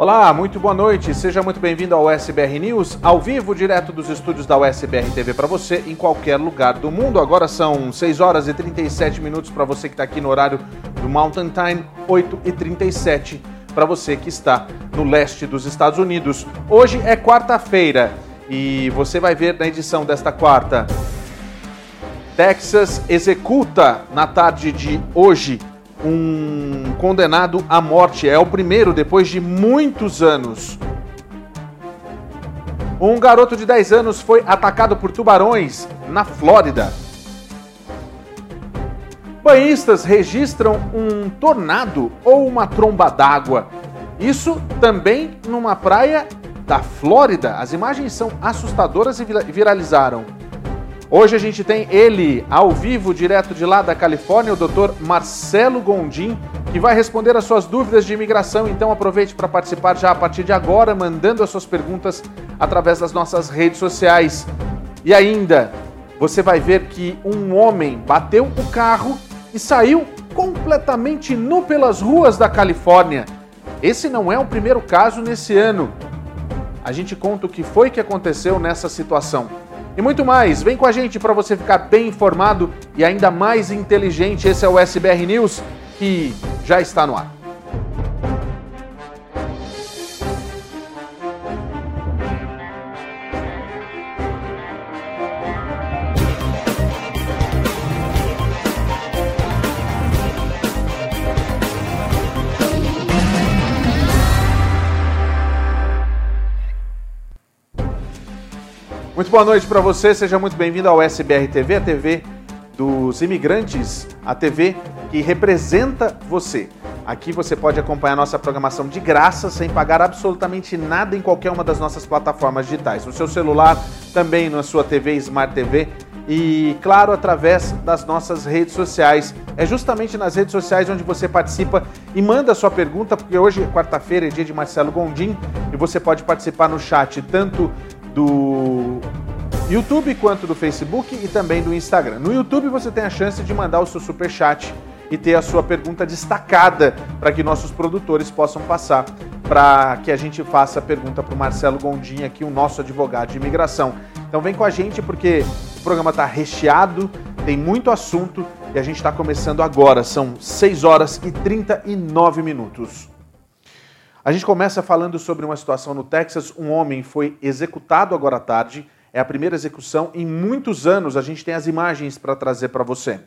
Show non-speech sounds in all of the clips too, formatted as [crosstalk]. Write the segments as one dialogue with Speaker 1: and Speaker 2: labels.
Speaker 1: Olá, muito boa noite. Seja muito bem-vindo ao SBR News, ao vivo, direto dos estúdios da USBR TV para você, em qualquer lugar do mundo. Agora são 6 horas e 37 minutos para você que está aqui no horário do Mountain Time, 8 e 37 para você que está no leste dos Estados Unidos. Hoje é quarta-feira e você vai ver na edição desta quarta. Texas executa na tarde de hoje um condenado à morte. É o primeiro depois de muitos anos. Um garoto de 10 anos foi atacado por tubarões na Flórida. Banhistas registram um tornado ou uma tromba d'água. Isso também numa praia da Flórida. As imagens são assustadoras e viralizaram. Hoje a gente tem ele ao vivo, direto de lá da Califórnia, o Dr. Marcelo Gondim, que vai responder as suas dúvidas de imigração. Então aproveite para participar já a partir de agora, mandando as suas perguntas através das nossas redes sociais. E ainda, você vai ver que um homem bateu o carro e saiu completamente nu pelas ruas da Califórnia. Esse não é o primeiro caso nesse ano. A gente conta o que foi que aconteceu nessa situação e muito mais. Vem com a gente para você ficar bem informado e ainda mais inteligente. Esse é o SBR News que já está no ar. Muito boa noite para você, seja muito bem-vindo ao SBR TV, a TV dos imigrantes, a TV que representa você. Aqui você pode acompanhar nossa programação de graça, sem pagar absolutamente nada em qualquer uma das nossas plataformas digitais. No seu celular, também na sua TV Smart TV e, claro, através das nossas redes sociais. É justamente nas redes sociais onde você participa e manda sua pergunta, porque hoje, quarta-feira, é dia de Marcelo Gondim e você pode participar no chat tanto do YouTube quanto do Facebook e também do Instagram. No YouTube você tem a chance de mandar o seu super chat e ter a sua pergunta destacada para que nossos produtores possam passar para que a gente faça a pergunta para o Marcelo Gondim aqui, o nosso advogado de imigração. Então vem com a gente porque o programa está recheado, tem muito assunto e a gente está começando agora. São 6 horas e 39 minutos. A gente começa falando sobre uma situação no Texas. Um homem foi executado agora à tarde. É a primeira execução em muitos anos. A gente tem as imagens para trazer para você.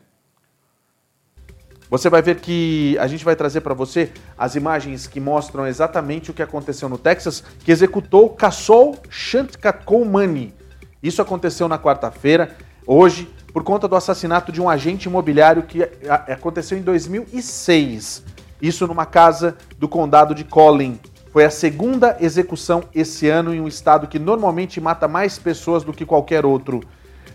Speaker 1: Você vai ver que a gente vai trazer para você as imagens que mostram exatamente o que aconteceu no Texas, que executou Kassol Shantkakomani. Isso aconteceu na quarta-feira, hoje, por conta do assassinato de um agente imobiliário que aconteceu em 2006. Isso numa casa do condado de Collin. Foi a segunda execução esse ano em um estado que normalmente mata mais pessoas do que qualquer outro.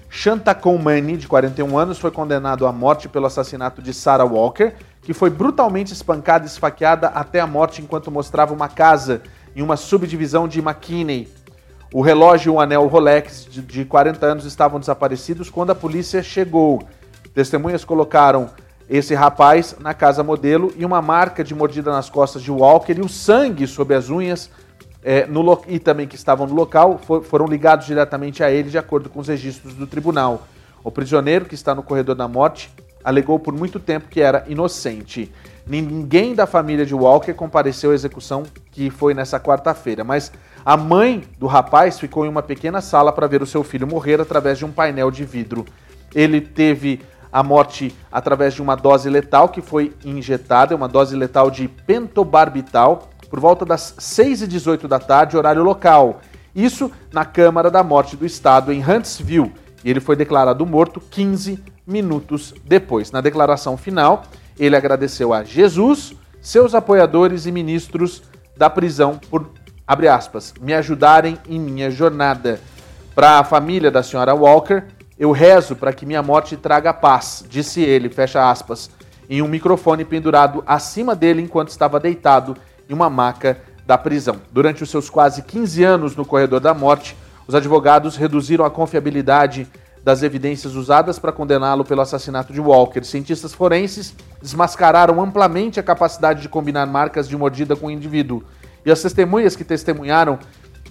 Speaker 1: Shanta Coumani, de 41 anos, foi condenado à morte pelo assassinato de Sarah Walker, que foi brutalmente espancada e esfaqueada até a morte enquanto mostrava uma casa em uma subdivisão de McKinney. O relógio e o anel Rolex de 40 anos estavam desaparecidos quando a polícia chegou. Testemunhas colocaram esse rapaz na casa modelo e uma marca de mordida nas costas de Walker e o sangue sob as unhas é, no, e também que estavam no local for, foram ligados diretamente a ele de acordo com os registros do tribunal. O prisioneiro, que está no corredor da morte, alegou por muito tempo que era inocente. Ninguém da família de Walker compareceu à execução que foi nessa quarta-feira, mas a mãe do rapaz ficou em uma pequena sala para ver o seu filho morrer através de um painel de vidro. Ele teve a morte através de uma dose letal que foi injetada, uma dose letal de pentobarbital, por volta das 6 e 18 da tarde, horário local. Isso na Câmara da Morte do Estado, em Huntsville. E ele foi declarado morto 15 minutos depois. Na declaração final, ele agradeceu a Jesus, seus apoiadores e ministros da prisão por, abre aspas, me ajudarem em minha jornada. Para a família da senhora Walker, eu rezo para que minha morte traga paz, disse ele, fecha aspas, em um microfone pendurado acima dele enquanto estava deitado em uma maca da prisão. Durante os seus quase 15 anos no corredor da morte, os advogados reduziram a confiabilidade das evidências usadas para condená-lo pelo assassinato de Walker. Cientistas forenses desmascararam amplamente a capacidade de combinar marcas de mordida com o indivíduo. E as testemunhas que testemunharam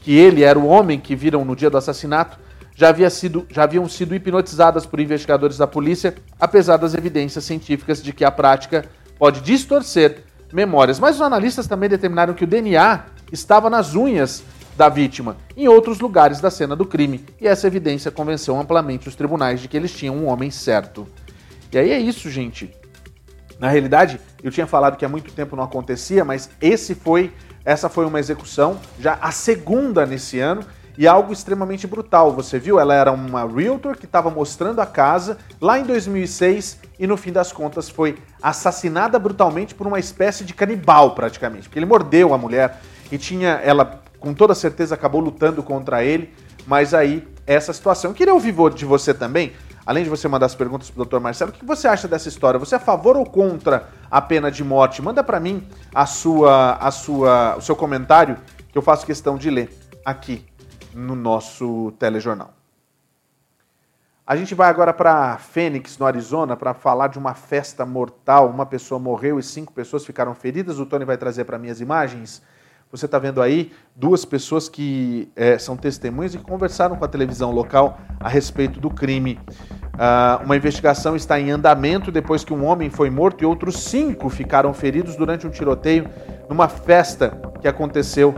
Speaker 1: que ele era o homem que viram no dia do assassinato já, havia sido, já haviam sido hipnotizadas por investigadores da polícia, apesar das evidências científicas de que a prática pode distorcer memórias. Mas os analistas também determinaram que o DNA estava nas unhas da vítima, em outros lugares da cena do crime, e essa evidência convenceu amplamente os tribunais de que eles tinham um homem certo. E aí é isso, gente. Na realidade, eu tinha falado que há muito tempo não acontecia, mas esse foi, essa foi uma execução, já a segunda nesse ano, e algo extremamente brutal. Você viu? Ela era uma realtor que estava mostrando a casa lá em 2006 e no fim das contas foi assassinada brutalmente por uma espécie de canibal praticamente, porque ele mordeu a mulher e tinha ela com toda certeza acabou lutando contra ele, mas aí essa situação. Eu queria ouvir de você também, além de você mandar as perguntas para o Dr. Marcelo, o que você acha dessa história? Você é a favor ou contra a pena de morte? Manda para mim a sua, a sua, o seu comentário que eu faço questão de ler aqui no nosso telejornal. A gente vai agora para Phoenix, no Arizona, para falar de uma festa mortal. Uma pessoa morreu e cinco pessoas ficaram feridas. O Tony vai trazer para mim as imagens. Você está vendo aí duas pessoas que é, são testemunhas e que conversaram com a televisão local a respeito do crime. Uh, uma investigação está em andamento depois que um homem foi morto e outros cinco ficaram feridos durante um tiroteio numa festa que aconteceu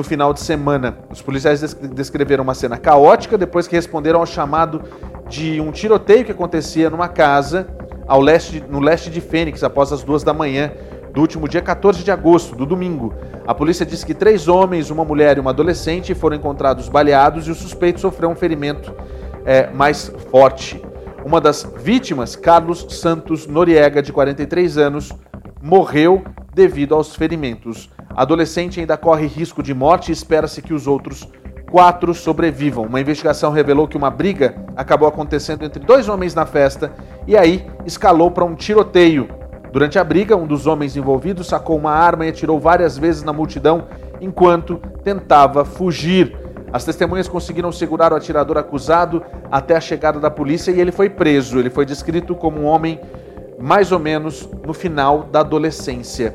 Speaker 1: no final de semana. Os policiais descreveram uma cena caótica depois que responderam ao chamado de um tiroteio que acontecia numa casa ao leste, no leste de Fênix após as duas da manhã do último dia 14 de agosto, do domingo. A polícia disse que três homens, uma mulher e uma adolescente foram encontrados baleados e o suspeito sofreu um ferimento é, mais forte. Uma das vítimas, Carlos Santos Noriega, de 43 anos, morreu devido aos ferimentos. Adolescente ainda corre risco de morte e espera-se que os outros quatro sobrevivam. Uma investigação revelou que uma briga acabou acontecendo entre dois homens na festa e aí escalou para um tiroteio. Durante a briga, um dos homens envolvidos sacou uma arma e atirou várias vezes na multidão enquanto tentava fugir. As testemunhas conseguiram segurar o atirador acusado até a chegada da polícia e ele foi preso. Ele foi descrito como um homem mais ou menos no final da adolescência.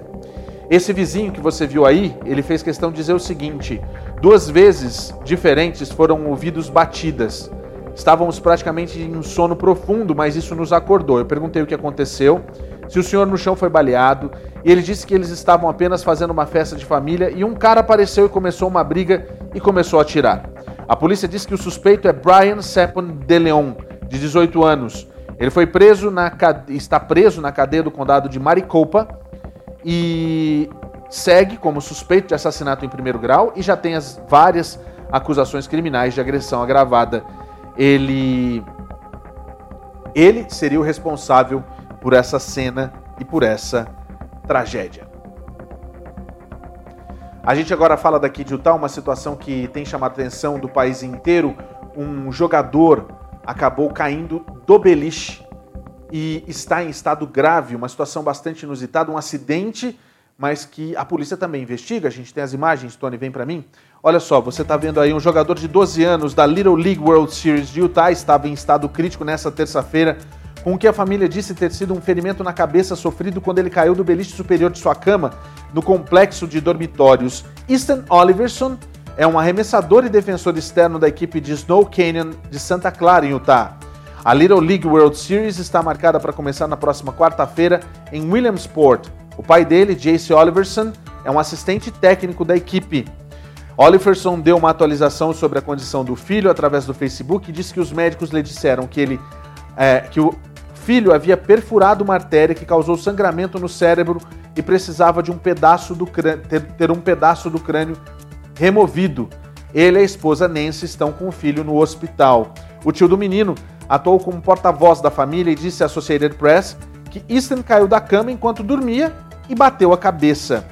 Speaker 1: Esse vizinho que você viu aí, ele fez questão de dizer o seguinte: duas vezes diferentes foram ouvidos batidas. Estávamos praticamente em um sono profundo, mas isso nos acordou. Eu perguntei o que aconteceu, se o senhor no chão foi baleado, e ele disse que eles estavam apenas fazendo uma festa de família e um cara apareceu e começou uma briga e começou a atirar. A polícia disse que o suspeito é Brian Sepon de Leon, de 18 anos. Ele foi preso na está preso na cadeia do condado de Maricopa e segue como suspeito de assassinato em primeiro grau e já tem as várias acusações criminais de agressão agravada. Ele ele seria o responsável por essa cena e por essa tragédia. A gente agora fala daqui de Utah, uma situação que tem chamado a atenção do país inteiro. Um jogador acabou caindo do beliche e está em estado grave, uma situação bastante inusitada, um acidente, mas que a polícia também investiga. A gente tem as imagens, Tony, vem para mim. Olha só, você está vendo aí um jogador de 12 anos da Little League World Series de Utah estava em estado crítico nessa terça-feira, com o que a família disse ter sido um ferimento na cabeça sofrido quando ele caiu do beliche superior de sua cama no complexo de dormitórios. Easton Oliverson é um arremessador e defensor externo da equipe de Snow Canyon de Santa Clara, em Utah. A Little League World Series está marcada para começar na próxima quarta-feira em Williamsport. O pai dele, Jace Oliverson, é um assistente técnico da equipe. Oliverson deu uma atualização sobre a condição do filho através do Facebook e disse que os médicos lhe disseram que ele é, que o filho havia perfurado uma artéria que causou sangramento no cérebro e precisava de um pedaço do crânio, ter, ter um pedaço do crânio removido. Ele e a esposa Nancy estão com o filho no hospital. O tio do menino atuou como porta-voz da família e disse à Associated Press que Easton caiu da cama enquanto dormia e bateu a cabeça.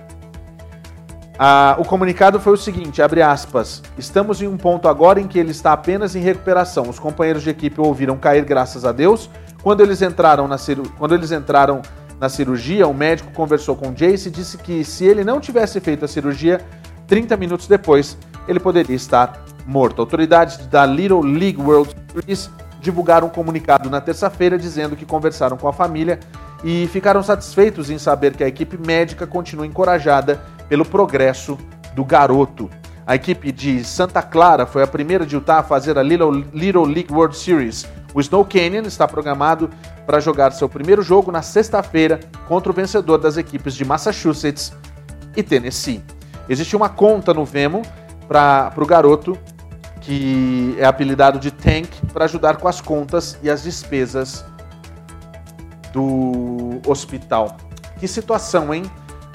Speaker 1: Ah, o comunicado foi o seguinte, aspas, estamos em um ponto agora em que ele está apenas em recuperação. Os companheiros de equipe o ouviram cair, graças a Deus. Quando eles entraram na, quando eles entraram na cirurgia, o médico conversou com Jace e disse que se ele não tivesse feito a cirurgia, 30 minutos depois, ele poderia estar morto. Autoridades da Little League World Series divulgaram um comunicado na terça-feira dizendo que conversaram com a família e ficaram satisfeitos em saber que a equipe médica continua encorajada pelo progresso do garoto. A equipe de Santa Clara foi a primeira de Utah a fazer a Little, Little League World Series. O Snow Canyon está programado para jogar seu primeiro jogo na sexta-feira contra o vencedor das equipes de Massachusetts e Tennessee. Existe uma conta no Vemo para o garoto que é apelidado de Tank para ajudar com as contas e as despesas do hospital. Que situação, hein?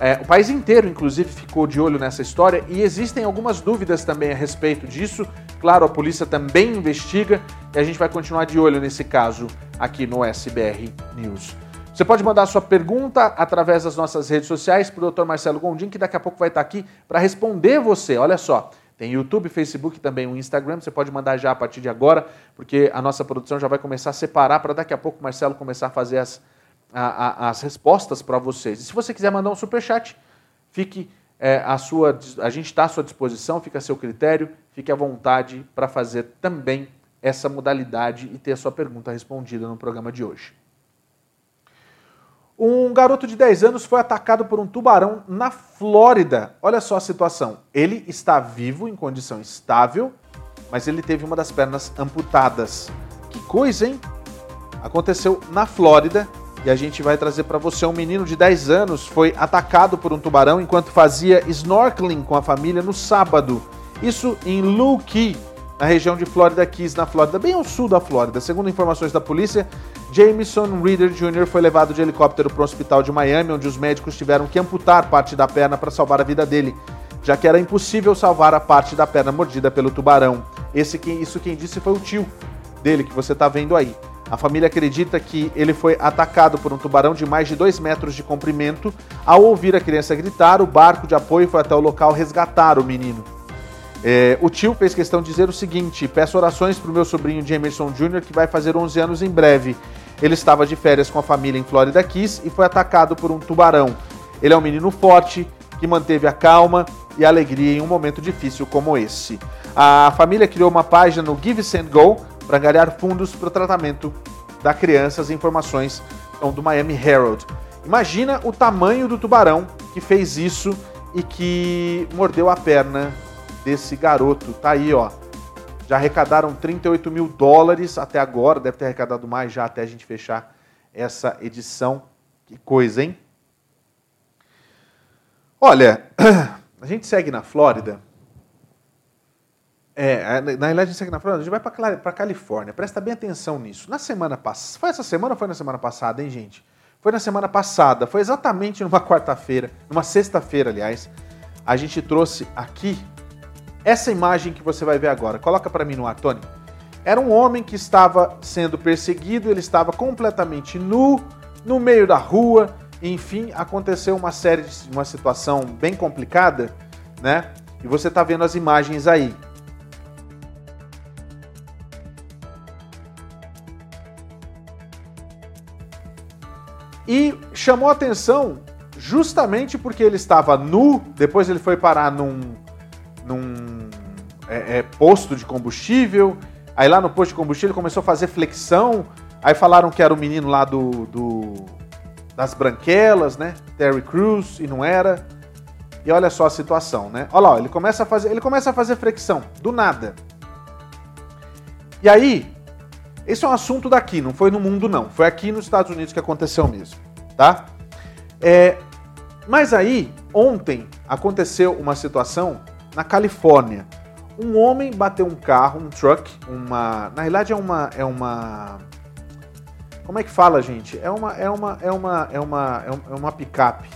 Speaker 1: É, o país inteiro, inclusive, ficou de olho nessa história e existem algumas dúvidas também a respeito disso. Claro, a polícia também investiga e a gente vai continuar de olho nesse caso aqui no SBR News. Você pode mandar sua pergunta através das nossas redes sociais para o Dr. Marcelo Gondim, que daqui a pouco vai estar aqui para responder você. Olha só, tem YouTube, Facebook também o Instagram. Você pode mandar já a partir de agora, porque a nossa produção já vai começar a separar para daqui a pouco o Marcelo começar a fazer as, a, a, as respostas para vocês. E se você quiser mandar um superchat, fique é, a sua, a gente está à sua disposição, fica a seu critério, fique à vontade para fazer também essa modalidade e ter a sua pergunta respondida no programa de hoje. Um garoto de 10 anos foi atacado por um tubarão na Flórida. Olha só a situação. Ele está vivo, em condição estável, mas ele teve uma das pernas amputadas. Que coisa, hein? Aconteceu na Flórida e a gente vai trazer para você um menino de 10 anos foi atacado por um tubarão enquanto fazia snorkeling com a família no sábado. Isso em Lou Key, na região de Florida Keys, na Flórida, bem ao sul da Flórida. Segundo informações da polícia, Jameson Reader Jr. foi levado de helicóptero para o hospital de Miami, onde os médicos tiveram que amputar parte da perna para salvar a vida dele, já que era impossível salvar a parte da perna mordida pelo tubarão. Esse, isso quem disse foi o tio dele, que você está vendo aí. A família acredita que ele foi atacado por um tubarão de mais de 2 metros de comprimento. Ao ouvir a criança gritar, o barco de apoio foi até o local resgatar o menino. É, o tio fez questão de dizer o seguinte: peço orações para o meu sobrinho Jameson Jr., que vai fazer 11 anos em breve. Ele estava de férias com a família em Florida Keys e foi atacado por um tubarão. Ele é um menino forte que manteve a calma e a alegria em um momento difícil como esse. A família criou uma página no Give Go para angariar fundos para o tratamento da criança. As informações são do Miami Herald. Imagina o tamanho do tubarão que fez isso e que mordeu a perna desse garoto. Tá aí, ó. Já arrecadaram 38 mil dólares até agora, deve ter arrecadado mais já até a gente fechar essa edição. Que coisa, hein? Olha, [clears throat] a gente segue na Flórida. É, na realidade a gente segue na Flórida, a gente vai para Califórnia. Presta bem atenção nisso. Na semana passada, foi essa semana ou foi na semana passada, hein, gente? Foi na semana passada, foi exatamente numa quarta-feira, numa sexta-feira, aliás. A gente trouxe aqui essa imagem que você vai ver agora, coloca para mim no ar, Tony. Era um homem que estava sendo perseguido, ele estava completamente nu, no meio da rua, enfim, aconteceu uma série de uma situação bem complicada, né? E você está vendo as imagens aí. E chamou atenção justamente porque ele estava nu, depois ele foi parar num, num é, é, posto de combustível. Aí lá no posto de combustível começou a fazer flexão. Aí falaram que era o menino lá do, do das branquelas, né? Terry Crews, e não era. E olha só a situação, né? Olha lá, ele começa a fazer, ele começa a fazer flexão do nada. E aí, esse é um assunto daqui, não foi no mundo não, foi aqui nos Estados Unidos que aconteceu mesmo, tá? É, mas aí, ontem aconteceu uma situação na Califórnia. Um homem bateu um carro, um truck, uma. Na realidade é uma. É uma. como é que fala, gente? É uma, é uma, é uma, é uma, é uma picape.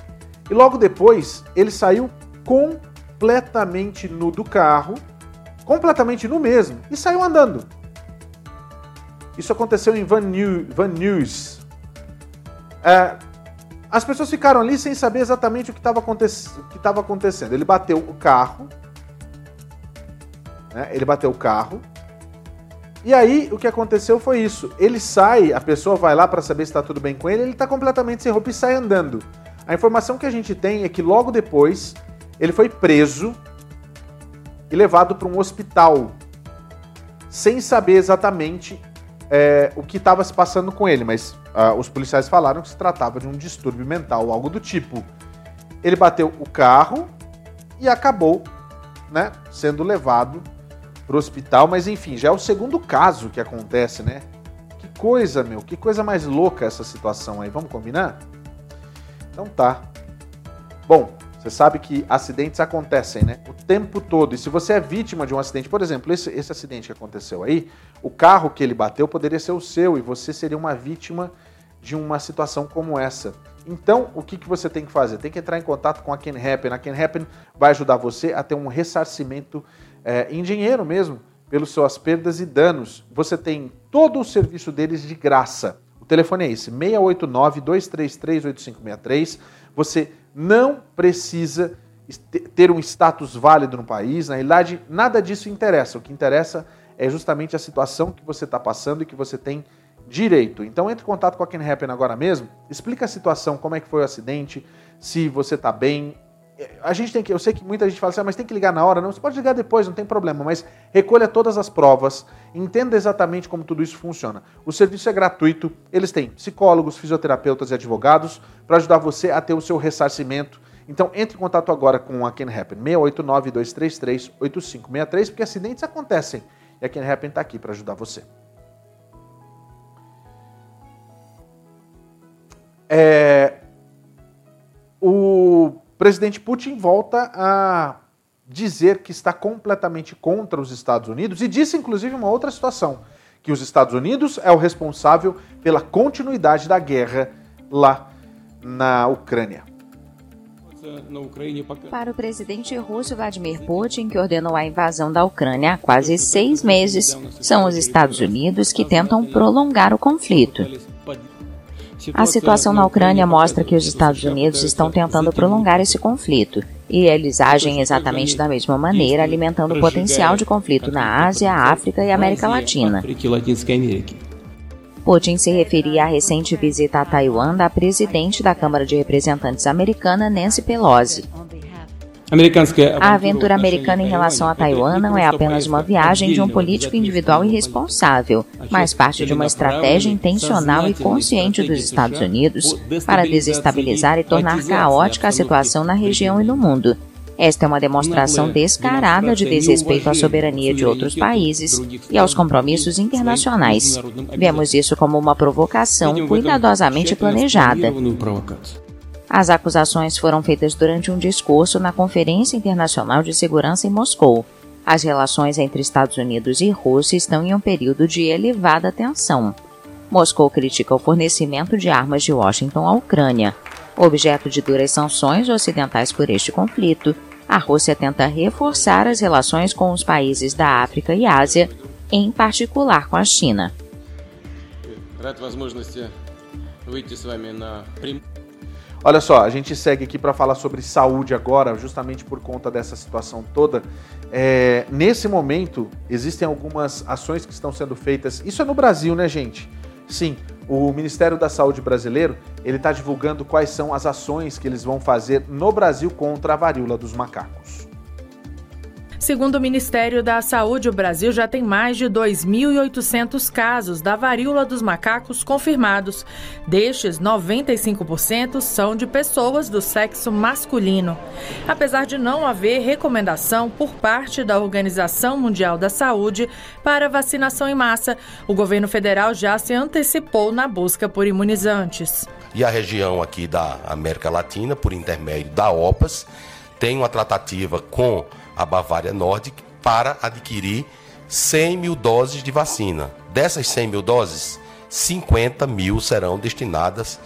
Speaker 1: E logo depois ele saiu completamente nu do carro, completamente nu mesmo, e saiu andando. Isso aconteceu em Van, New, Van Nuys. É, as pessoas ficaram ali sem saber exatamente o que estava aconte acontecendo. Ele bateu o carro, né? ele bateu o carro, e aí o que aconteceu foi isso. Ele sai, a pessoa vai lá para saber se está tudo bem com ele, ele está completamente sem roupa e sai andando. A informação que a gente tem é que logo depois ele foi preso e levado para um hospital, sem saber exatamente é, o que estava se passando com ele, mas uh, os policiais falaram que se tratava de um distúrbio mental, algo do tipo. Ele bateu o carro e acabou né, sendo levado pro hospital, mas enfim, já é o segundo caso que acontece, né? Que coisa, meu, que coisa mais louca essa situação aí. Vamos combinar? Então tá. Bom, você sabe que acidentes acontecem, né? O tempo todo. E se você é vítima de um acidente, por exemplo, esse, esse acidente que aconteceu aí, o carro que ele bateu poderia ser o seu e você seria uma vítima de uma situação como essa. Então, o que, que você tem que fazer? Tem que entrar em contato com a Can Happen. A Can Happen vai ajudar você a ter um ressarcimento é, em dinheiro mesmo, pelas suas perdas e danos. Você tem todo o serviço deles de graça. O telefone é esse, 689-233-8563. Você não precisa ter um status válido no país. Na realidade, nada disso interessa. O que interessa é justamente a situação que você está passando e que você tem direito. Então entre em contato com a Can Happen agora mesmo, explica a situação, como é que foi o acidente, se você está bem, a gente tem que, eu sei que muita gente fala assim, ah, mas tem que ligar na hora. Não, você pode ligar depois, não tem problema, mas recolha todas as provas, entenda exatamente como tudo isso funciona. O serviço é gratuito, eles têm psicólogos, fisioterapeutas e advogados para ajudar você a ter o seu ressarcimento. Então entre em contato agora com a Can Happen, 689-233-8563, porque acidentes acontecem e a Can Happen está aqui para ajudar você. É, o presidente Putin volta a dizer que está completamente contra os Estados Unidos e disse inclusive uma outra situação, que os Estados Unidos é o responsável pela continuidade da guerra lá na Ucrânia.
Speaker 2: Para o presidente russo Vladimir Putin, que ordenou a invasão da Ucrânia há quase seis meses, são os Estados Unidos que tentam prolongar o conflito. A situação na Ucrânia mostra que os Estados Unidos estão tentando prolongar esse conflito, e eles agem exatamente da mesma maneira, alimentando o potencial de conflito na Ásia, África e América Latina. Putin se referia à recente visita a Taiwan da presidente da Câmara de Representantes americana, Nancy Pelosi. A aventura americana em relação a Taiwan não é apenas uma viagem de um político individual irresponsável, mas parte de uma estratégia intencional e consciente dos Estados Unidos para desestabilizar e tornar caótica a situação na região e no mundo. Esta é uma demonstração descarada de desrespeito à soberania de outros países e aos compromissos internacionais. Vemos isso como uma provocação cuidadosamente planejada. As acusações foram feitas durante um discurso na Conferência Internacional de Segurança em Moscou. As relações entre Estados Unidos e Rússia estão em um período de elevada tensão. Moscou critica o fornecimento de armas de Washington à Ucrânia. Objeto de duras sanções ocidentais por este conflito, a Rússia tenta reforçar as relações com os países da África e Ásia, em particular com a China.
Speaker 1: Olha só, a gente segue aqui para falar sobre saúde agora, justamente por conta dessa situação toda. É, nesse momento, existem algumas ações que estão sendo feitas. Isso é no Brasil, né, gente? Sim, o Ministério da Saúde brasileiro ele está divulgando quais são as ações que eles vão fazer no Brasil contra a varíola dos macacos.
Speaker 3: Segundo o Ministério da Saúde, o Brasil já tem mais de 2.800 casos da varíola dos macacos confirmados. Destes, 95% são de pessoas do sexo masculino. Apesar de não haver recomendação por parte da Organização Mundial da Saúde para vacinação em massa, o governo federal já se antecipou na busca por imunizantes.
Speaker 4: E a região aqui da América Latina, por intermédio da OPAS, tem uma tratativa com a Bavária Nordic para adquirir 100 mil doses de vacina. Dessas 100 mil doses, 50 mil serão destinadas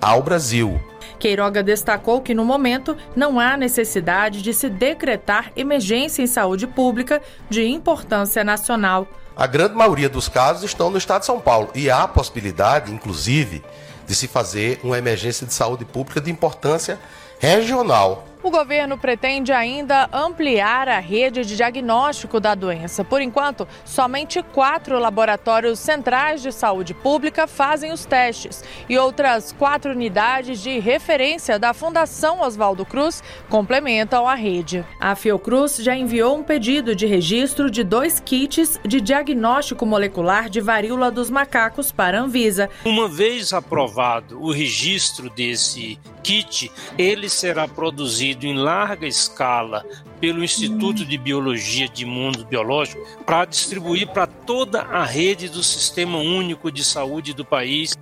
Speaker 4: ao Brasil.
Speaker 3: Queiroga destacou que, no momento, não há necessidade de se decretar emergência em saúde pública de importância nacional.
Speaker 4: A grande maioria dos casos estão no estado de São Paulo e há a possibilidade, inclusive, de se fazer uma emergência de saúde pública de importância regional.
Speaker 3: O governo pretende ainda ampliar a rede de diagnóstico da doença. Por enquanto, somente quatro laboratórios centrais de saúde pública fazem os testes e outras quatro unidades de referência da Fundação Oswaldo Cruz complementam a rede. A Fiocruz já enviou um pedido de registro de dois kits de diagnóstico molecular de varíola dos macacos para a Anvisa.
Speaker 5: Uma vez aprovado o registro desse kit, ele será produzido em larga escala pelo Instituto de Biologia de Mundos Biológicos para distribuir para toda a rede do Sistema Único de Saúde do país.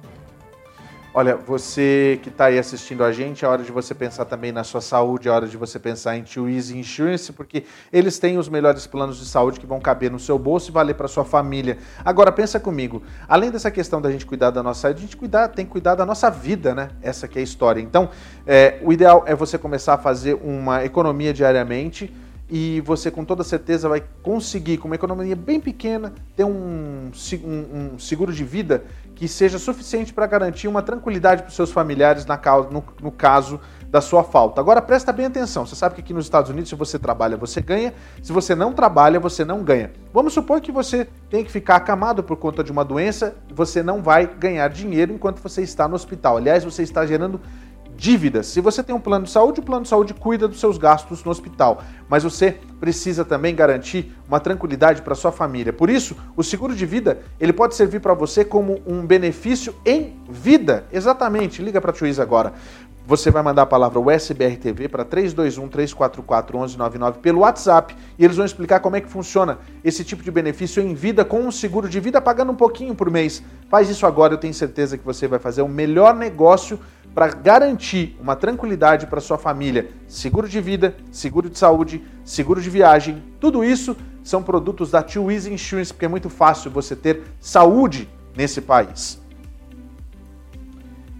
Speaker 1: Olha, você que está aí assistindo a gente, é hora de você pensar também na sua saúde, é hora de você pensar em Tio Easy Insurance, porque eles têm os melhores planos de saúde que vão caber no seu bolso e valer para sua família. Agora, pensa comigo, além dessa questão da gente cuidar da nossa saúde, a gente cuidar, tem que cuidar da nossa vida, né? Essa que é a história. Então, é, o ideal é você começar a fazer uma economia diariamente, e você com toda certeza vai conseguir, com uma economia bem pequena, ter um, um, um seguro de vida que seja suficiente para garantir uma tranquilidade para os seus familiares na, no, no caso da sua falta. Agora presta bem atenção, você sabe que aqui nos Estados Unidos, se você trabalha, você ganha, se você não trabalha, você não ganha. Vamos supor que você tem que ficar acamado por conta de uma doença, você não vai ganhar dinheiro enquanto você está no hospital. Aliás, você está gerando dívidas. Se você tem um plano de saúde, o plano de saúde cuida dos seus gastos no hospital, mas você precisa também garantir uma tranquilidade para sua família. Por isso, o seguro de vida, ele pode servir para você como um benefício em vida. Exatamente. Liga para a Twiz agora. Você vai mandar a palavra USBRTV para 321-344-1199 pelo WhatsApp e eles vão explicar como é que funciona esse tipo de benefício em vida com um seguro de vida pagando um pouquinho por mês. Faz isso agora, eu tenho certeza que você vai fazer o melhor negócio para garantir uma tranquilidade para sua família. Seguro de vida, seguro de saúde, seguro de viagem, tudo isso são produtos da Tio Easy Insurance, porque é muito fácil você ter saúde nesse país.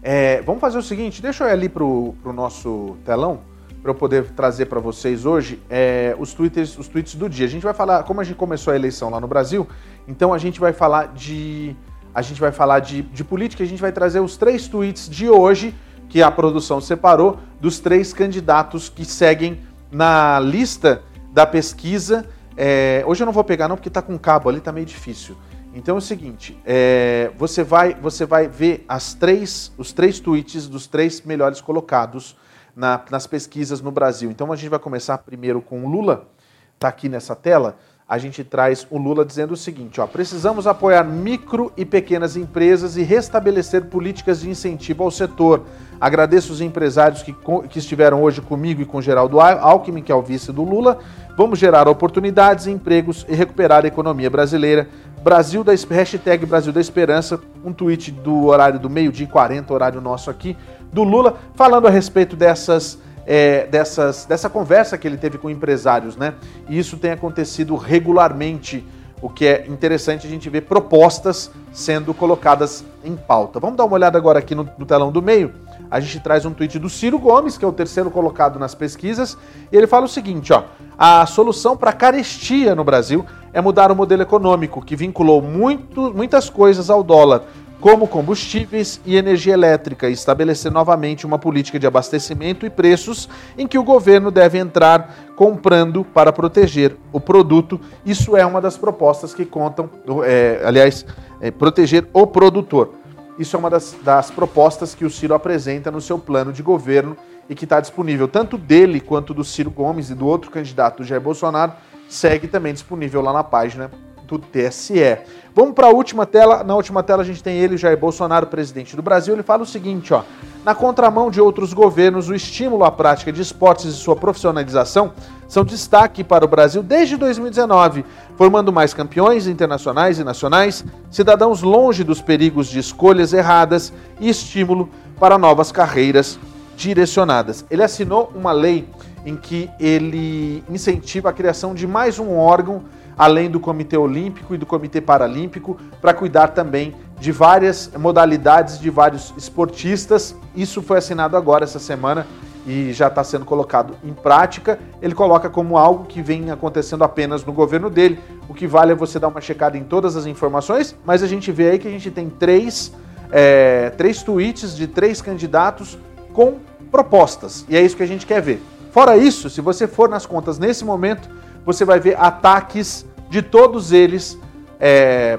Speaker 1: É, vamos fazer o seguinte, deixa eu ir ali para o nosso telão para eu poder trazer para vocês hoje é, os, tweets, os tweets do dia. A gente vai falar, como a gente começou a eleição lá no Brasil, então a gente vai falar de a gente vai falar de, de política, a gente vai trazer os três tweets de hoje que a produção separou dos três candidatos que seguem na lista da pesquisa. É, hoje eu não vou pegar não porque está com cabo ali, está meio difícil. Então é o seguinte, é, você, vai, você vai ver as três, os três tweets dos três melhores colocados na, nas pesquisas no Brasil. Então a gente vai começar primeiro com o Lula, está aqui nessa tela a gente traz o Lula dizendo o seguinte: ó, precisamos apoiar micro e pequenas empresas e restabelecer políticas de incentivo ao setor. Agradeço os empresários que, que estiveram hoje comigo e com Geraldo Alckmin, que é o vice do Lula. Vamos gerar oportunidades, empregos e recuperar a economia brasileira. Brasil da hashtag Brasil da Esperança, um tweet do horário do meio-dia e 40, horário nosso aqui, do Lula, falando a respeito dessas é, dessas, dessa conversa que ele teve com empresários, né? E isso tem acontecido regularmente, o que é interessante a gente ver propostas sendo colocadas em pauta. Vamos dar uma olhada agora aqui no, no telão do meio. A gente traz um tweet do Ciro Gomes, que é o terceiro colocado nas pesquisas, e ele fala o seguinte: ó, a solução para a carestia no Brasil é mudar o modelo econômico, que vinculou muito, muitas coisas ao dólar como combustíveis e energia elétrica, e estabelecer novamente uma política de abastecimento e preços em que o governo deve entrar comprando para proteger o produto. Isso é uma das propostas que contam, é, aliás, é, proteger o produtor. Isso é uma das, das propostas que o Ciro apresenta no seu plano de governo e que está disponível tanto dele quanto do Ciro Gomes e do outro candidato, Jair Bolsonaro, segue também disponível lá na página do TSE. Vamos para a última tela. Na última tela a gente tem ele, Jair Bolsonaro, presidente do Brasil. Ele fala o seguinte, ó: na contramão de outros governos, o estímulo à prática de esportes e sua profissionalização são destaque para o Brasil desde 2019, formando mais campeões internacionais e nacionais, cidadãos longe dos perigos de escolhas erradas e estímulo para novas carreiras direcionadas. Ele assinou uma lei em que ele incentiva a criação de mais um órgão além do Comitê Olímpico e do Comitê Paralímpico, para cuidar também de várias modalidades, de vários esportistas. Isso foi assinado agora essa semana e já está sendo colocado em prática. Ele coloca como algo que vem acontecendo apenas no governo dele. O que vale é você dar uma checada em todas as informações, mas a gente vê aí que a gente tem três, é, três tweets de três candidatos com propostas. E é isso que a gente quer ver. Fora isso, se você for nas contas nesse momento, você vai ver ataques de todos eles, é,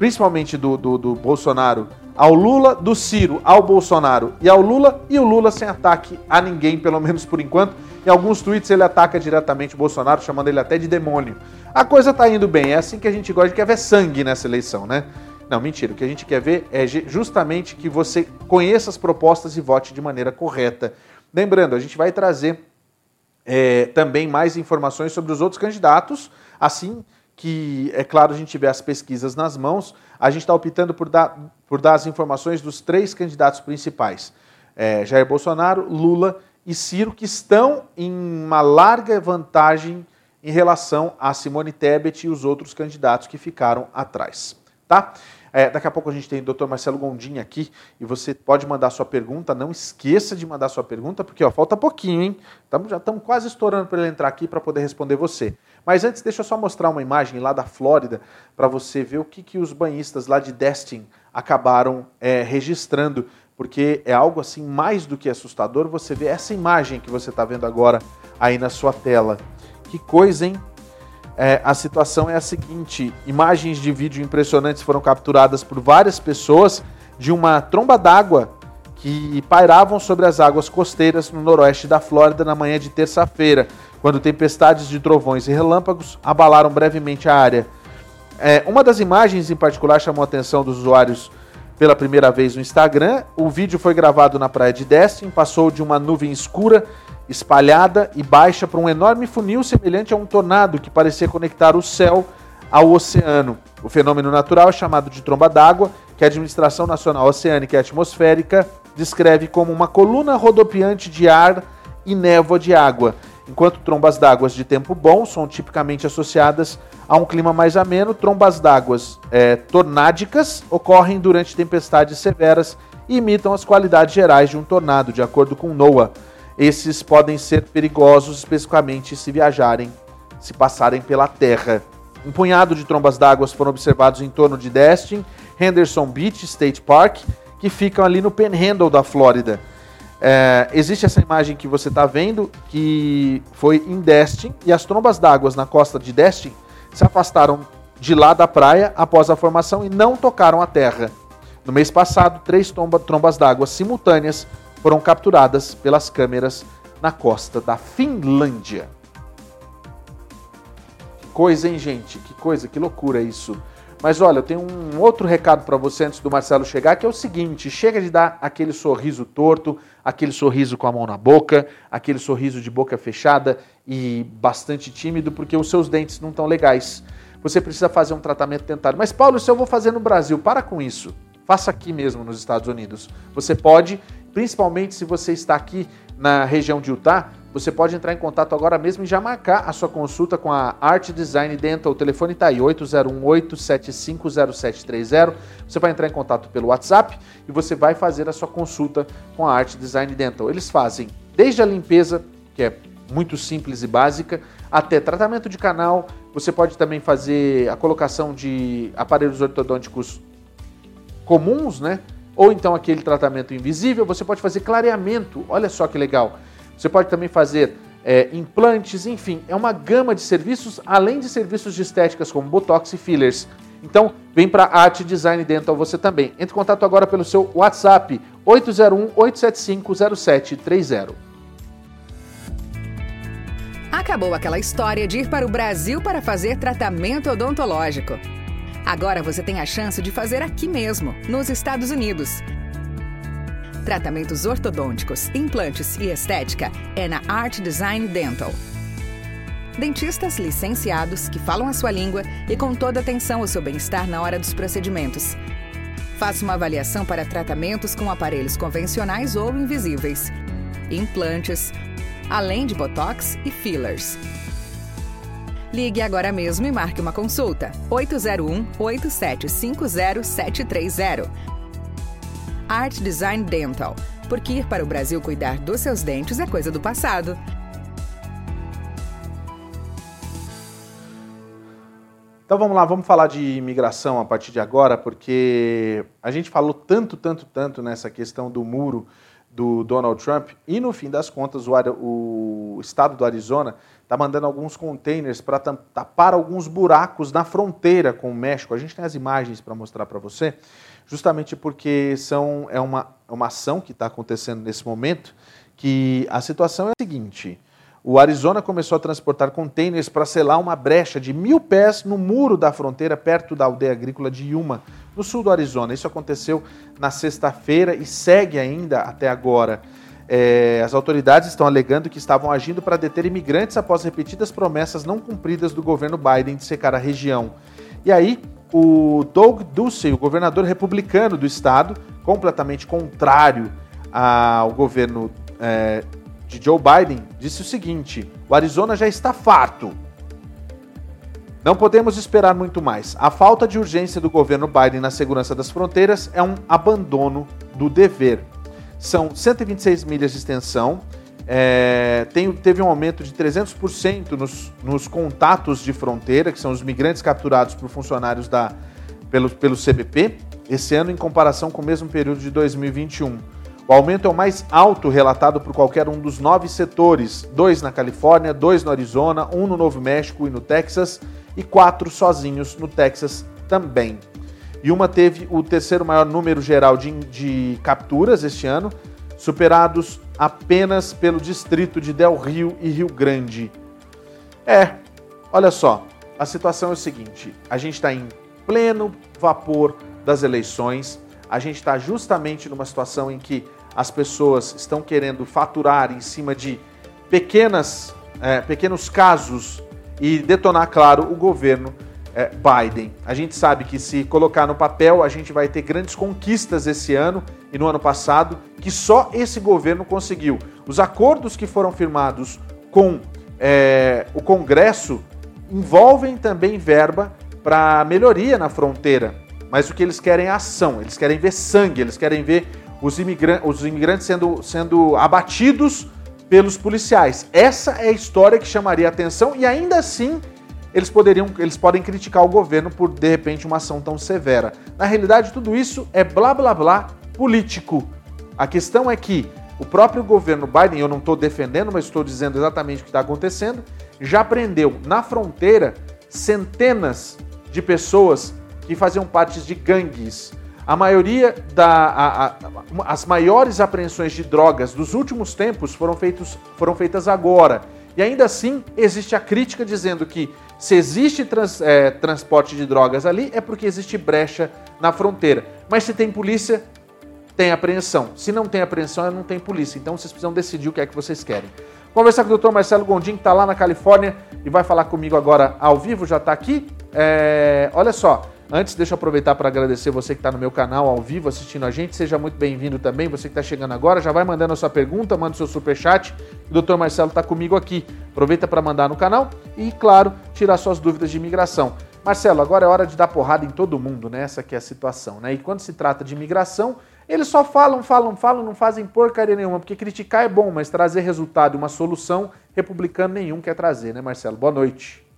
Speaker 1: principalmente do, do, do Bolsonaro ao Lula, do Ciro ao Bolsonaro e ao Lula, e o Lula sem ataque a ninguém, pelo menos por enquanto. Em alguns tweets ele ataca diretamente o Bolsonaro, chamando ele até de demônio. A coisa tá indo bem, é assim que a gente gosta de quer ver sangue nessa eleição, né? Não, mentira. O que a gente quer ver é justamente que você conheça as propostas e vote de maneira correta. Lembrando, a gente vai trazer é, também mais informações sobre os outros candidatos, assim que, é claro, a gente tiver as pesquisas nas mãos, a gente está optando por dar, por dar as informações dos três candidatos principais: é, Jair Bolsonaro, Lula e Ciro, que estão em uma larga vantagem em relação a Simone Tebet e os outros candidatos que ficaram atrás. Tá? É, daqui a pouco a gente tem o Dr. Marcelo Gondim aqui e você pode mandar sua pergunta. Não esqueça de mandar sua pergunta, porque ó, falta pouquinho, hein? Tamo, já estamos quase estourando para ele entrar aqui para poder responder você. Mas antes, deixa eu só mostrar uma imagem lá da Flórida para você ver o que, que os banhistas lá de Destin acabaram é, registrando, porque é algo assim mais do que assustador você ver essa imagem que você está vendo agora aí na sua tela. Que coisa, hein? É, a situação é a seguinte: imagens de vídeo impressionantes foram capturadas por várias pessoas de uma tromba d'água que pairavam sobre as águas costeiras no noroeste da Flórida na manhã de terça-feira, quando tempestades de trovões e relâmpagos abalaram brevemente a área. É, uma das imagens em particular chamou a atenção dos usuários pela primeira vez no Instagram. O vídeo foi gravado na praia de Destin, passou de uma nuvem escura espalhada e baixa para um enorme funil semelhante a um tornado que parecia conectar o céu ao oceano. O fenômeno natural é chamado de tromba d'água, que a Administração Nacional Oceânica e Atmosférica descreve como uma coluna rodopiante de ar e névoa de água, enquanto trombas d'água de tempo bom são tipicamente associadas a um clima mais ameno, trombas d'água é, tornádicas ocorrem durante tempestades severas e imitam as qualidades gerais de um tornado, de acordo com NOAA. Esses podem ser perigosos, especificamente se viajarem, se passarem pela terra. Um punhado de trombas d'água foram observados em torno de Destin, Henderson Beach State Park, que ficam ali no Panhandle da Flórida. É, existe essa imagem que você está vendo, que foi em Destin, e as trombas d'água na costa de Destin se afastaram de lá da praia após a formação e não tocaram a terra. No mês passado, três trombas d'água simultâneas foram capturadas pelas câmeras na costa da Finlândia. Que coisa, hein, gente? Que coisa, que loucura isso. Mas olha, eu tenho um outro recado para você antes do Marcelo chegar, que é o seguinte: chega de dar aquele sorriso torto, aquele sorriso com a mão na boca, aquele sorriso de boca fechada e bastante tímido, porque os seus dentes não estão legais. Você precisa fazer um tratamento dentário. Mas, Paulo, se eu vou fazer no Brasil, para com isso. Faça aqui mesmo nos Estados Unidos. Você pode Principalmente se você está aqui na região de Utah, você pode entrar em contato agora mesmo e já marcar a sua consulta com a Art Design Dental. O telefone está aí, 8018750730. Você vai entrar em contato pelo WhatsApp e você vai fazer a sua consulta com a Art Design Dental. Eles fazem desde a limpeza, que é muito simples e básica, até tratamento de canal. Você pode também fazer a colocação de aparelhos ortodônticos comuns, né? ou então aquele tratamento invisível, você pode fazer clareamento, olha só que legal. Você pode também fazer é, implantes, enfim, é uma gama de serviços, além de serviços de estéticas como Botox e fillers. Então, vem para Arte Design Dental você também. Entre em contato agora pelo seu WhatsApp 801-875-0730.
Speaker 6: Acabou aquela história de ir para o Brasil para fazer tratamento odontológico. Agora você tem a chance de fazer aqui mesmo, nos Estados Unidos. Tratamentos ortodônticos, implantes e estética é na Art Design Dental. Dentistas licenciados que falam a sua língua e com toda atenção ao seu bem-estar na hora dos procedimentos. Faça uma avaliação para tratamentos com aparelhos convencionais ou invisíveis, implantes, além de botox e fillers. Ligue agora mesmo e marque uma consulta. 801-8750-730. Art Design Dental. Porque ir para o Brasil cuidar dos seus dentes é coisa do passado.
Speaker 1: Então vamos lá, vamos falar de imigração a partir de agora, porque a gente falou tanto, tanto, tanto nessa questão do muro do Donald Trump e no fim das contas o, o estado do Arizona está mandando alguns containers para tapar alguns buracos na fronteira com o México. A gente tem as imagens para mostrar para você, justamente porque são, é uma, uma ação que está acontecendo nesse momento, que a situação é a seguinte o Arizona começou a transportar containers para selar uma brecha de mil pés no muro da fronteira perto da aldeia agrícola de Yuma, no sul do Arizona. Isso aconteceu na sexta-feira e segue ainda até agora. É, as autoridades estão alegando que estavam agindo para deter imigrantes após repetidas promessas não cumpridas do governo Biden de secar a região. E aí, o Doug Ducey, o governador republicano do estado, completamente contrário ao governo é, de Joe Biden disse o seguinte: o Arizona já está farto. Não podemos esperar muito mais. A falta de urgência do governo Biden na segurança das fronteiras é um abandono do dever. São 126 milhas de extensão, é, tem, teve um aumento de 300% nos, nos contatos de fronteira, que são os migrantes capturados por funcionários da, pelo, pelo CBP, esse ano em comparação com o mesmo período de 2021. O aumento é o mais alto relatado por qualquer um dos nove setores: dois na Califórnia, dois no Arizona, um no Novo México e no Texas, e quatro sozinhos no Texas também. E uma teve o terceiro maior número geral de, de capturas este ano, superados apenas pelo distrito de Del Rio e Rio Grande. É, olha só, a situação é o seguinte: a gente está em pleno vapor das eleições, a gente está justamente numa situação em que as pessoas estão querendo faturar em cima de pequenas, é, pequenos casos e detonar, claro, o governo é, Biden. A gente sabe que se colocar no papel, a gente vai ter grandes conquistas esse ano e no ano passado, que só esse governo conseguiu. Os acordos que foram firmados com é, o Congresso envolvem também verba para melhoria na fronteira. Mas o que eles querem é ação, eles querem ver sangue, eles querem ver os, imigrantes, os imigrantes sendo, sendo abatidos pelos policiais. Essa é a história que chamaria atenção e ainda assim eles poderiam, eles podem criticar o governo por de repente uma ação tão severa. Na realidade, tudo isso é blá blá blá político. A questão é que o próprio governo Biden, eu não estou defendendo, mas estou dizendo exatamente o que está acontecendo, já prendeu na fronteira centenas de pessoas que faziam parte de gangues a maioria da. As maiores apreensões de drogas dos últimos tempos foram, feitos, foram feitas agora. E ainda assim existe a crítica dizendo que se existe trans, é, transporte de drogas ali é porque existe brecha na fronteira. Mas se tem polícia, tem apreensão. Se não tem apreensão, não tem polícia. Então vocês precisam decidir o que é que vocês querem. Conversar com o Dr. Marcelo Gondim, que está lá na Califórnia e vai falar comigo agora ao vivo, já está aqui. É, olha só, Antes, deixa eu aproveitar para agradecer você que está no meu canal ao vivo assistindo a gente. Seja muito bem-vindo também. Você que está chegando agora, já vai mandando a sua pergunta, manda o seu superchat. O Dr. Marcelo está comigo aqui. Aproveita para mandar no canal e, claro, tirar suas dúvidas de imigração. Marcelo, agora é hora de dar porrada em todo mundo, né? Essa que é a situação, né? E quando se trata de imigração, eles só falam, falam, falam, não fazem porcaria nenhuma, porque criticar é bom, mas trazer resultado e uma solução, republicano nenhum quer trazer, né, Marcelo? Boa noite.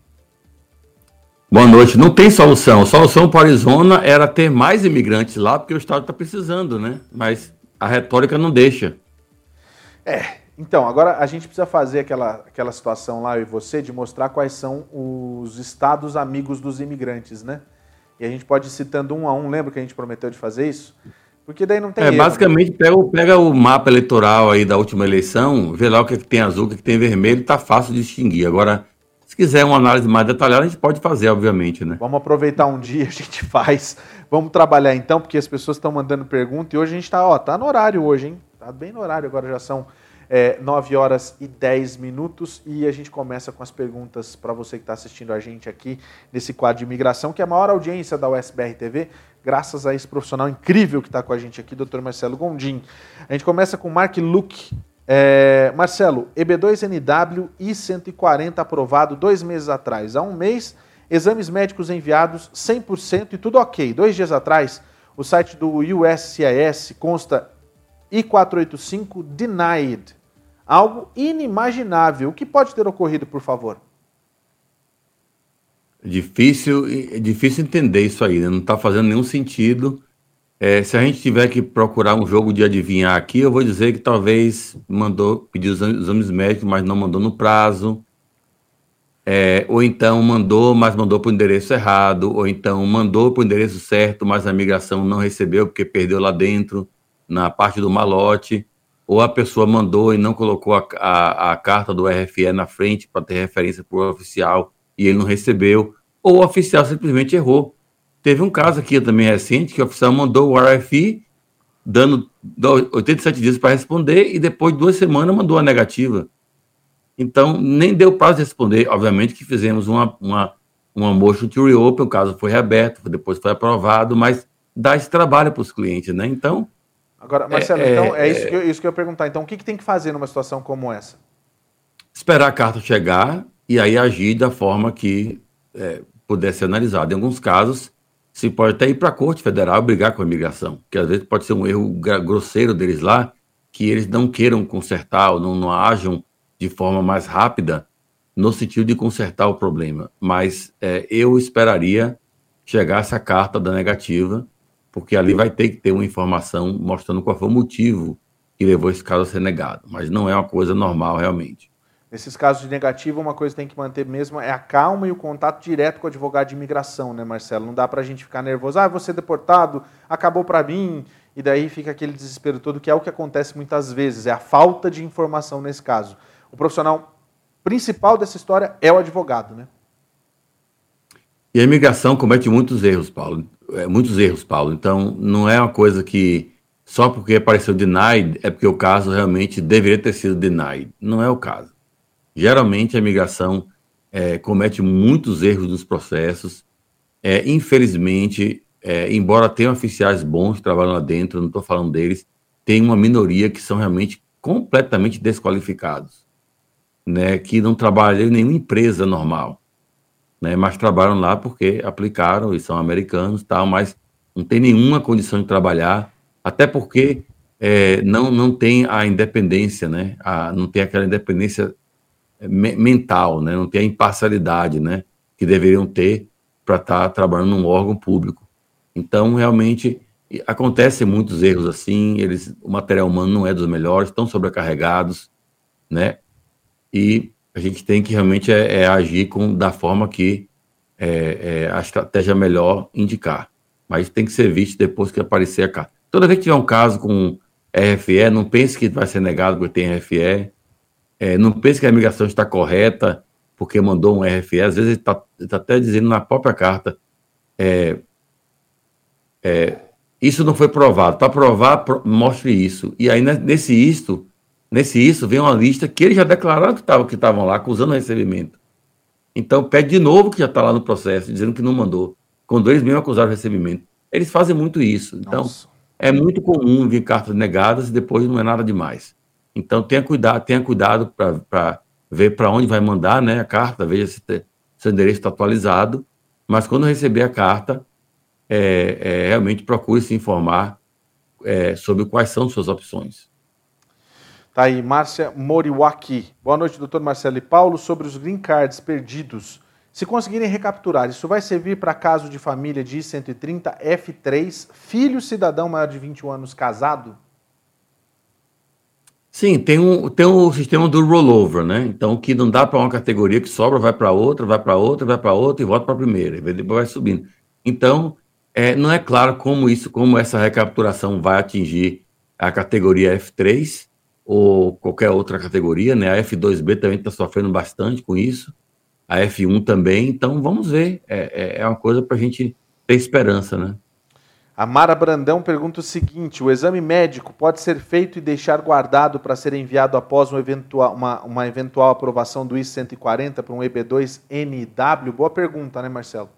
Speaker 7: Boa noite. Não tem solução. A solução para o Arizona era ter mais imigrantes lá, porque o Estado está precisando, né? Mas a retórica não deixa.
Speaker 1: É, então, agora a gente precisa fazer aquela, aquela situação lá, eu e você, de mostrar quais são os estados amigos dos imigrantes, né? E a gente pode ir citando um a um, lembra que a gente prometeu de fazer isso? Porque daí não tem.
Speaker 7: É, erro, basicamente, né? pega, pega o mapa eleitoral aí da última eleição, vê lá o que, é que tem azul, o que, é que tem vermelho, tá fácil de distinguir. Agora, se quiser uma análise mais detalhada, a gente pode fazer, obviamente, né?
Speaker 1: Vamos aproveitar um dia, [laughs] a gente faz. Vamos trabalhar então, porque as pessoas estão mandando pergunta e hoje a gente está, ó, tá no horário hoje, hein? Tá bem no horário, agora já são é, 9 horas e 10 minutos e a gente começa com as perguntas para você que está assistindo a gente aqui nesse quadro de imigração, que é a maior audiência da USBR TV, graças a esse profissional incrível que está com a gente aqui, Dr. Marcelo Gondim. A gente começa com Mark Luke É, Marcelo, EB2NW I-140 aprovado dois meses atrás. Há um mês, exames médicos enviados 100% e tudo ok. Dois dias atrás, o site do USCIS consta I-485 denied. Algo inimaginável. O que pode ter ocorrido, por favor?
Speaker 7: Difícil, difícil entender isso aí, né? não está fazendo nenhum sentido. É, se a gente tiver que procurar um jogo de adivinhar aqui, eu vou dizer que talvez mandou pedir os exames médicos, mas não mandou no prazo. É, ou então mandou, mas mandou para o endereço errado, ou então mandou para o endereço certo, mas a migração não recebeu porque perdeu lá dentro, na parte do malote, ou a pessoa mandou e não colocou a, a, a carta do RFE na frente para ter referência para o oficial e ele não recebeu, ou o oficial simplesmente errou. Teve um caso aqui também recente que o oficial mandou o RFI dando 87 dias para responder e depois de duas semanas mandou a negativa. Então, nem deu prazo de responder. Obviamente que fizemos uma, uma, uma motion to reopen, o caso foi reaberto, depois foi aprovado, mas dá esse trabalho para os clientes, né? Então.
Speaker 1: Agora, Marcelo, é, então é, é isso, que eu, isso que eu ia perguntar. Então, o que, que tem que fazer numa situação como essa?
Speaker 7: Esperar a carta chegar e aí agir da forma que é, puder ser analisado. Em alguns casos, se pode até ir para a Corte Federal brigar com a imigração, que às vezes pode ser um erro grosseiro deles lá, que eles não queiram consertar ou não, não ajam de forma mais rápida no sentido de consertar o problema. Mas é, eu esperaria chegar essa carta da negativa, porque ali vai ter que ter uma informação mostrando qual foi o motivo que levou esse caso a ser negado. Mas não é uma coisa normal realmente.
Speaker 1: Nesses casos de negativo, uma coisa que tem que manter mesmo é a calma e o contato direto com o advogado de imigração, né, Marcelo? Não dá para a gente ficar nervoso. Ah, vou ser deportado, acabou para mim, e daí fica aquele desespero todo, que é o que acontece muitas vezes, é a falta de informação nesse caso o profissional principal dessa história é o advogado, né?
Speaker 7: E a imigração comete muitos erros, Paulo. É, muitos erros, Paulo. Então, não é uma coisa que só porque apareceu denied é porque o caso realmente deveria ter sido denied. Não é o caso. Geralmente, a imigração é, comete muitos erros nos processos. É, infelizmente, é, embora tenha oficiais bons que trabalham lá dentro, não estou falando deles, tem uma minoria que são realmente completamente desqualificados né, que não trabalham em nenhuma empresa normal, né, mas trabalham lá porque aplicaram e são americanos, tal, mas não tem nenhuma condição de trabalhar, até porque é, não, não tem a independência, né, a, não tem aquela independência me mental, né, não tem a imparcialidade, né, que deveriam ter para estar tá trabalhando num órgão público. Então, realmente, acontecem muitos erros assim, eles, o material humano não é dos melhores, estão sobrecarregados, né? e a gente tem que realmente é, é agir com, da forma que é, é, a estratégia melhor indicar. Mas tem que ser visto depois que aparecer a carta. Toda vez que tiver um caso com RFE, não pense que vai ser negado porque tem RFE. É, não pense que a imigração está correta porque mandou um RFE. Às vezes ele está tá até dizendo na própria carta. É, é, isso não foi provado. Para provar, mostre isso. E aí, nesse isto, Nesse isso, vem uma lista que eles já declararam que estavam que lá acusando o recebimento. Então, pede de novo que já está lá no processo, dizendo que não mandou, quando eles mesmo acusaram o recebimento. Eles fazem muito isso. Então, Nossa. é muito comum vir cartas negadas e depois não é nada demais. Então, tenha cuidado, tenha cuidado para ver para onde vai mandar né, a carta, veja se te, seu endereço está atualizado. Mas quando receber a carta, é, é, realmente procure se informar é, sobre quais são suas opções.
Speaker 1: Tá aí, Márcia Moriwaki. Boa noite, doutor Marcelo e Paulo. Sobre os green cards perdidos. Se conseguirem recapturar, isso vai servir para caso de família de I-130 F3, filho cidadão maior de 21 anos casado?
Speaker 7: Sim, tem um, tem um sistema do rollover, né? Então, que não dá para uma categoria que sobra, vai para outra, vai para outra, vai para outra e volta para a primeira, e depois vai subindo. Então, é, não é claro como isso, como essa recapturação vai atingir a categoria F3, ou qualquer outra categoria, né? A F2B também está sofrendo bastante com isso, a F1 também, então vamos ver, é, é, é uma coisa para a gente ter esperança, né?
Speaker 1: A Mara Brandão pergunta o seguinte: o exame médico pode ser feito e deixar guardado para ser enviado após um eventual, uma, uma eventual aprovação do I-140 para um EB2NW? Boa pergunta, né, Marcelo?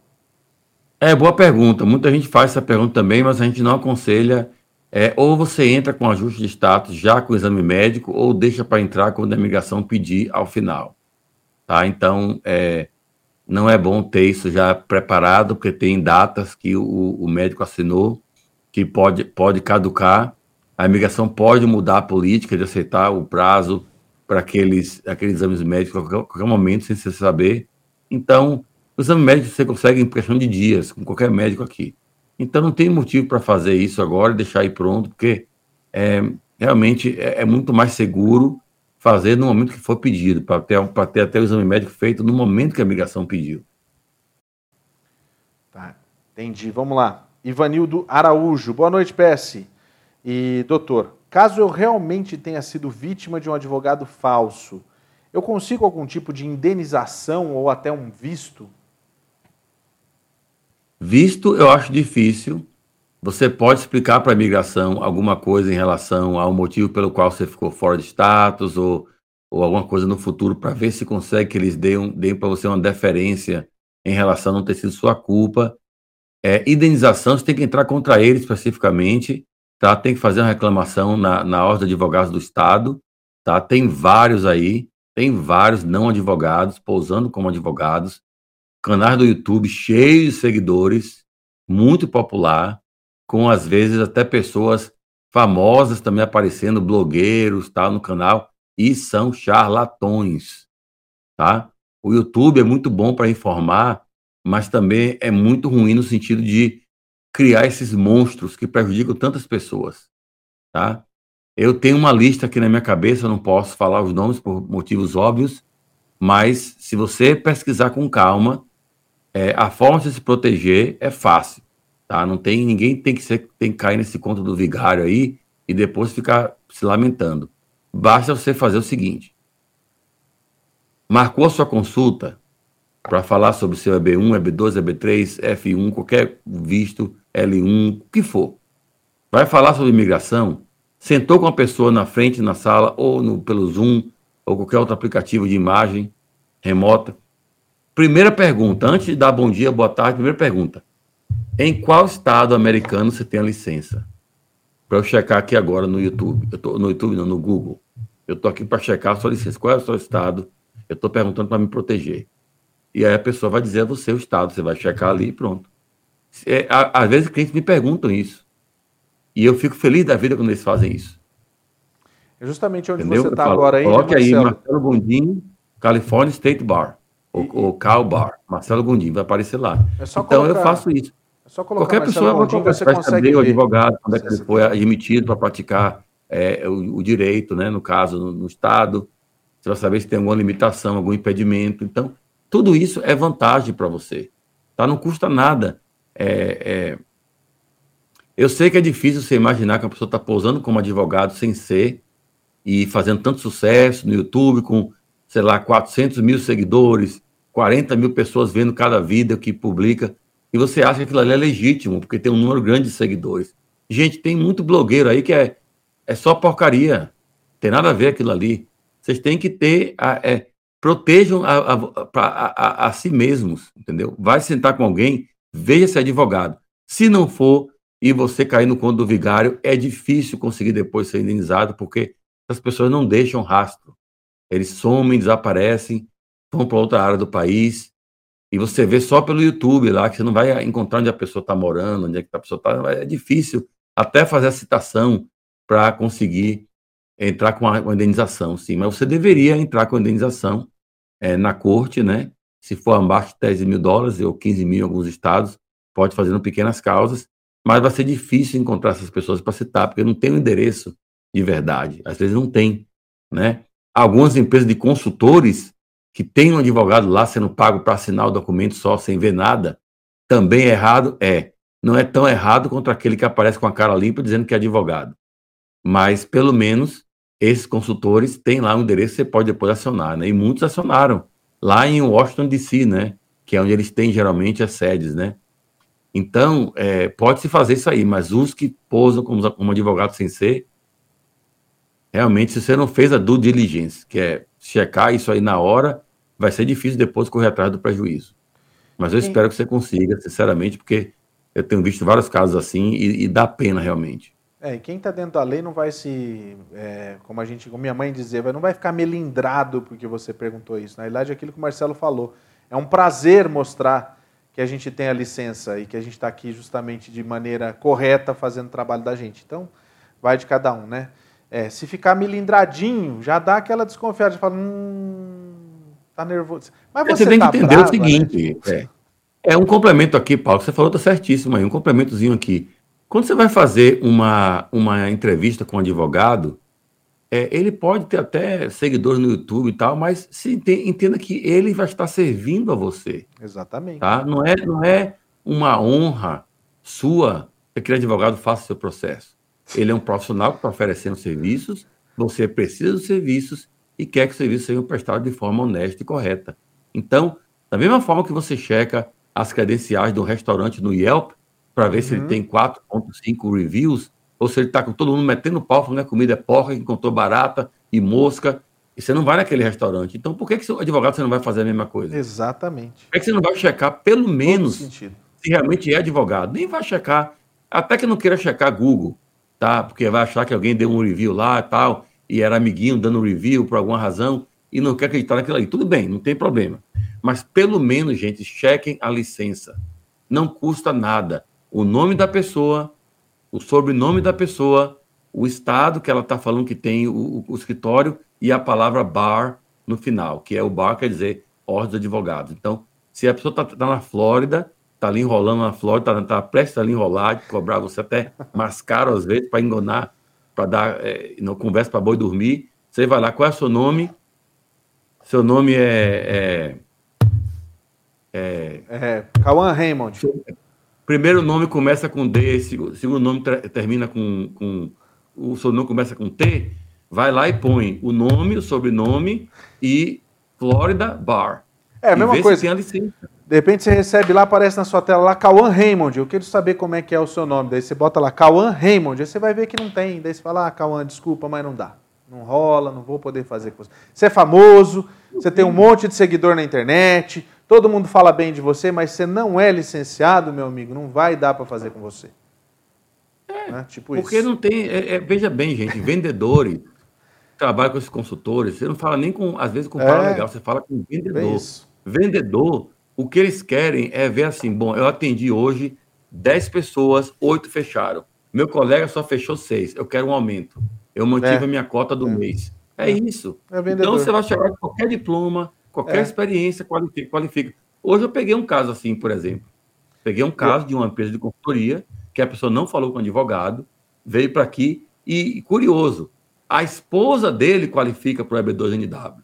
Speaker 7: É, boa pergunta. Muita gente faz essa pergunta também, mas a gente não aconselha é, ou você entra com ajuste de status já com o exame médico, ou deixa para entrar quando a imigração pedir ao final. Tá? Então, é, não é bom ter isso já preparado, porque tem datas que o, o médico assinou que pode, pode caducar. A imigração pode mudar a política de aceitar o prazo para aqueles, aqueles exames médicos a qualquer, qualquer momento, sem você saber. Então, o exame médico você consegue em questão de dias, com qualquer médico aqui. Então não tem motivo para fazer isso agora e deixar aí pronto, porque é, realmente é, é, muito mais seguro fazer no momento que for pedido, para ter, ter até o exame médico feito no momento que a migração pediu.
Speaker 1: Tá, entendi. Vamos lá. Ivanildo Araújo. Boa noite, PS. E, doutor, caso eu realmente tenha sido vítima de um advogado falso, eu consigo algum tipo de indenização ou até um visto?
Speaker 7: Visto, eu acho difícil. Você pode explicar para a imigração alguma coisa em relação ao motivo pelo qual você ficou fora de status ou, ou alguma coisa no futuro para ver se consegue que eles deem, deem para você uma deferência em relação a não ter sido sua culpa. É, indenização, você tem que entrar contra ele especificamente, tá? Tem que fazer uma reclamação na, na Ordem de Advogados do Estado, tá? Tem vários aí, tem vários não advogados pousando como advogados canais do YouTube cheios de seguidores, muito popular, com às vezes até pessoas famosas também aparecendo, blogueiros, tal, no canal, e são charlatões, tá? O YouTube é muito bom para informar, mas também é muito ruim no sentido de criar esses monstros que prejudicam tantas pessoas, tá? Eu tenho uma lista aqui na minha cabeça, não posso falar os nomes por motivos óbvios, mas se você pesquisar com calma, é, a forma de se proteger é fácil, tá? Não tem ninguém tem que ser, tem que cair nesse conto do vigário aí e depois ficar se lamentando. Basta você fazer o seguinte: marcou a sua consulta para falar sobre seu EB1, EB2, EB3, F1, qualquer visto, L1, o que for. Vai falar sobre imigração, sentou com a pessoa na frente na sala ou no, pelo Zoom ou qualquer outro aplicativo de imagem remota Primeira pergunta, antes de dar bom dia, boa tarde, primeira pergunta. Em qual estado americano você tem a licença? Para eu checar aqui agora no YouTube. Eu tô no YouTube, não, no Google. Eu estou aqui para checar a sua licença. Qual é o seu estado? Eu estou perguntando para me proteger. E aí a pessoa vai dizer você o estado. Você vai checar ali e pronto. É, às vezes clientes me perguntam isso. E eu fico feliz da vida quando eles fazem isso.
Speaker 1: É justamente onde Entendeu? você está agora aí.
Speaker 7: Coloque aí Marcelo Gondim, California State Bar o, o Cal Bar, Marcelo Gondim, vai aparecer lá. É então colocar, eu faço isso. É Qualquer pessoa Gondim, vai, você vai saber o advogado, quando é que ele foi admitido para praticar é, o, o, direito, né, no caso, no, no, Estado. Você vai saber se tem alguma limitação, algum impedimento. Então, tudo isso é vantagem para você. Tá? Não custa nada. É, é... Eu sei que é difícil você imaginar que uma pessoa está pousando como advogado sem ser e fazendo tanto sucesso no YouTube com, sei lá, 400 mil seguidores, 40 mil pessoas vendo cada vídeo que publica, e você acha que aquilo ali é legítimo, porque tem um número grande de seguidores. Gente, tem muito blogueiro aí que é, é só porcaria. Tem nada a ver aquilo ali. Vocês têm que ter. A, é, protejam a, a, a, si mesmos, entendeu? Vai sentar com alguém, veja se é advogado. Se não for, e você cair no conto do vigário, é difícil conseguir depois ser indenizado, porque as pessoas não deixam rastro. Eles somem, desaparecem, vão para outra área do país, e você vê só pelo YouTube lá, que você não vai encontrar onde a pessoa está morando, onde é que a pessoa está. É difícil até fazer a citação para conseguir entrar com a, indenização, sim. Mas você deveria entrar com a indenização é, na corte, né? Se for abaixo de 10 mil dólares ou 15 mil em alguns estados, pode fazer em pequenas causas, mas vai ser difícil encontrar essas pessoas para citar, porque não tem o um endereço de verdade. Às vezes não tem, né? Algumas empresas de consultores que tem um advogado lá sendo pago para assinar o documento só sem ver nada, também é errado? É. Não é tão errado contra aquele que aparece com a cara limpa dizendo que é advogado. Mas, pelo menos, esses consultores têm lá um endereço que você pode depois acionar, né? E muitos acionaram lá em Washington, D.C., né? Que é onde eles têm geralmente as sedes, né? Então, é, pode-se fazer isso aí, mas os que posam como, como advogado sem ser, realmente, se você não fez a due diligence, que é checar isso aí na hora, vai ser difícil depois correr atrás do prejuízo. Mas eu Sim. espero que você consiga, sinceramente, porque eu tenho visto vários casos assim e, e dá pena realmente.
Speaker 1: É, e quem está dentro da lei não vai se, é, como a gente, como minha mãe dizia, não vai ficar melindrado porque você perguntou isso. Na verdade, é aquilo que o Marcelo falou. É um prazer mostrar que a gente tem a licença e que a gente está aqui justamente de maneira correta fazendo o trabalho da gente. Então, vai de cada um, né? É, se ficar melindradinho, já dá aquela desconfiada, fala, hum, tá nervoso.
Speaker 7: Mas você, você tem tá que entender brava, o seguinte, né? é, é, um complemento aqui, Paulo, você falou tá certíssimo aí, um complementozinho aqui. Quando você vai fazer uma, uma entrevista com um advogado, é, ele pode ter até seguidores no YouTube e tal, mas se entenda que ele vai estar servindo a você.
Speaker 1: Exatamente.
Speaker 7: Tá? Não, é, não é uma honra sua que aquele advogado faça o seu processo. Ele é um profissional que está oferecendo serviços, você precisa dos serviços e quer que os serviços sejam prestados de forma honesta e correta. Então, da mesma forma que você checa as credenciais do restaurante no Yelp, para ver uhum. se ele uhum. tem 4.5 reviews, ou se ele está com todo mundo metendo pau, falando que a comida é porca, que encontrou barata e mosca, e você não vai naquele restaurante. Então, por que, que seu advogado você não vai fazer a mesma coisa?
Speaker 1: Exatamente.
Speaker 7: Por que, que você não vai checar, pelo menos, se realmente é advogado? Nem vai checar, até que não queira checar Google, tá? Porque vai achar que alguém deu um review lá e tal, e era amiguinho dando review por alguma razão, e não quer acreditar naquilo ali. Tudo bem, não tem problema. Mas, pelo menos, gente, chequem a licença. Não custa nada o nome da pessoa, o sobrenome da pessoa, o estado que ela está falando que tem o, o, escritório e a palavra bar no final, que é o bar, quer dizer, ordem de advogados. Então, se a pessoa está tá na Flórida, está ali enrolando na Flórida, está tá prestes a enrolar, de cobrar você até mais caro às vezes para enganar, para dar, é, não conversa para boi dormir, você vai lá, qual é o seu nome? Seu nome é.
Speaker 1: É, é, é Cauã Raymond.
Speaker 7: Primeiro nome começa com D, segundo nome termina com, com. O seu nome começa com T. Vai lá e põe o nome, o sobrenome e Florida Bar.
Speaker 1: É a mesma coisa. De repente você recebe lá, aparece na sua tela lá, Cauã Raymond. Eu quero saber como é que é o seu nome. Daí você bota lá, Cauã Raymond. Aí você vai ver que não tem. Daí você fala, ah, Cauã, desculpa, mas não dá. Não rola, não vou poder fazer com você. Você é famoso, você tem um monte de seguidor na internet, Todo mundo fala bem de você, mas você não é licenciado, meu amigo, não vai dar para fazer com você.
Speaker 7: É, né? tipo porque isso. não tem. É, é, veja bem, gente, vendedores trabalham com esses consultores, você não fala nem com, às vezes, com o cara é. legal, você fala com vendedor. Vendedor, o que eles querem é ver assim: bom, eu atendi hoje 10 pessoas, 8 fecharam. Meu colega só fechou 6. Eu quero um aumento. Eu mantive é. a minha cota do é. mês. É, isso. então você vai chegar com qualquer diploma, Qualquer é. experiência qualifica, qualifica. Hoje eu peguei um caso assim, por exemplo. Peguei um caso de uma empresa de consultoria que a pessoa não falou com o advogado, veio para aqui e, curioso, a esposa dele qualifica para o EB2NW,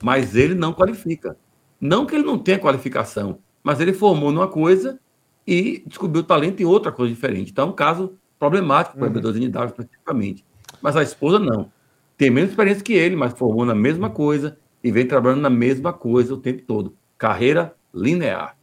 Speaker 7: mas ele não qualifica. Não que ele não tenha qualificação, mas ele formou numa coisa e descobriu talento em outra coisa diferente. Então é um caso problemático para o uhum. EB2NW especificamente. Mas a esposa não. Tem menos experiência que ele, mas formou na mesma coisa, e vem trabalhando na mesma coisa o tempo todo. Carreira linear,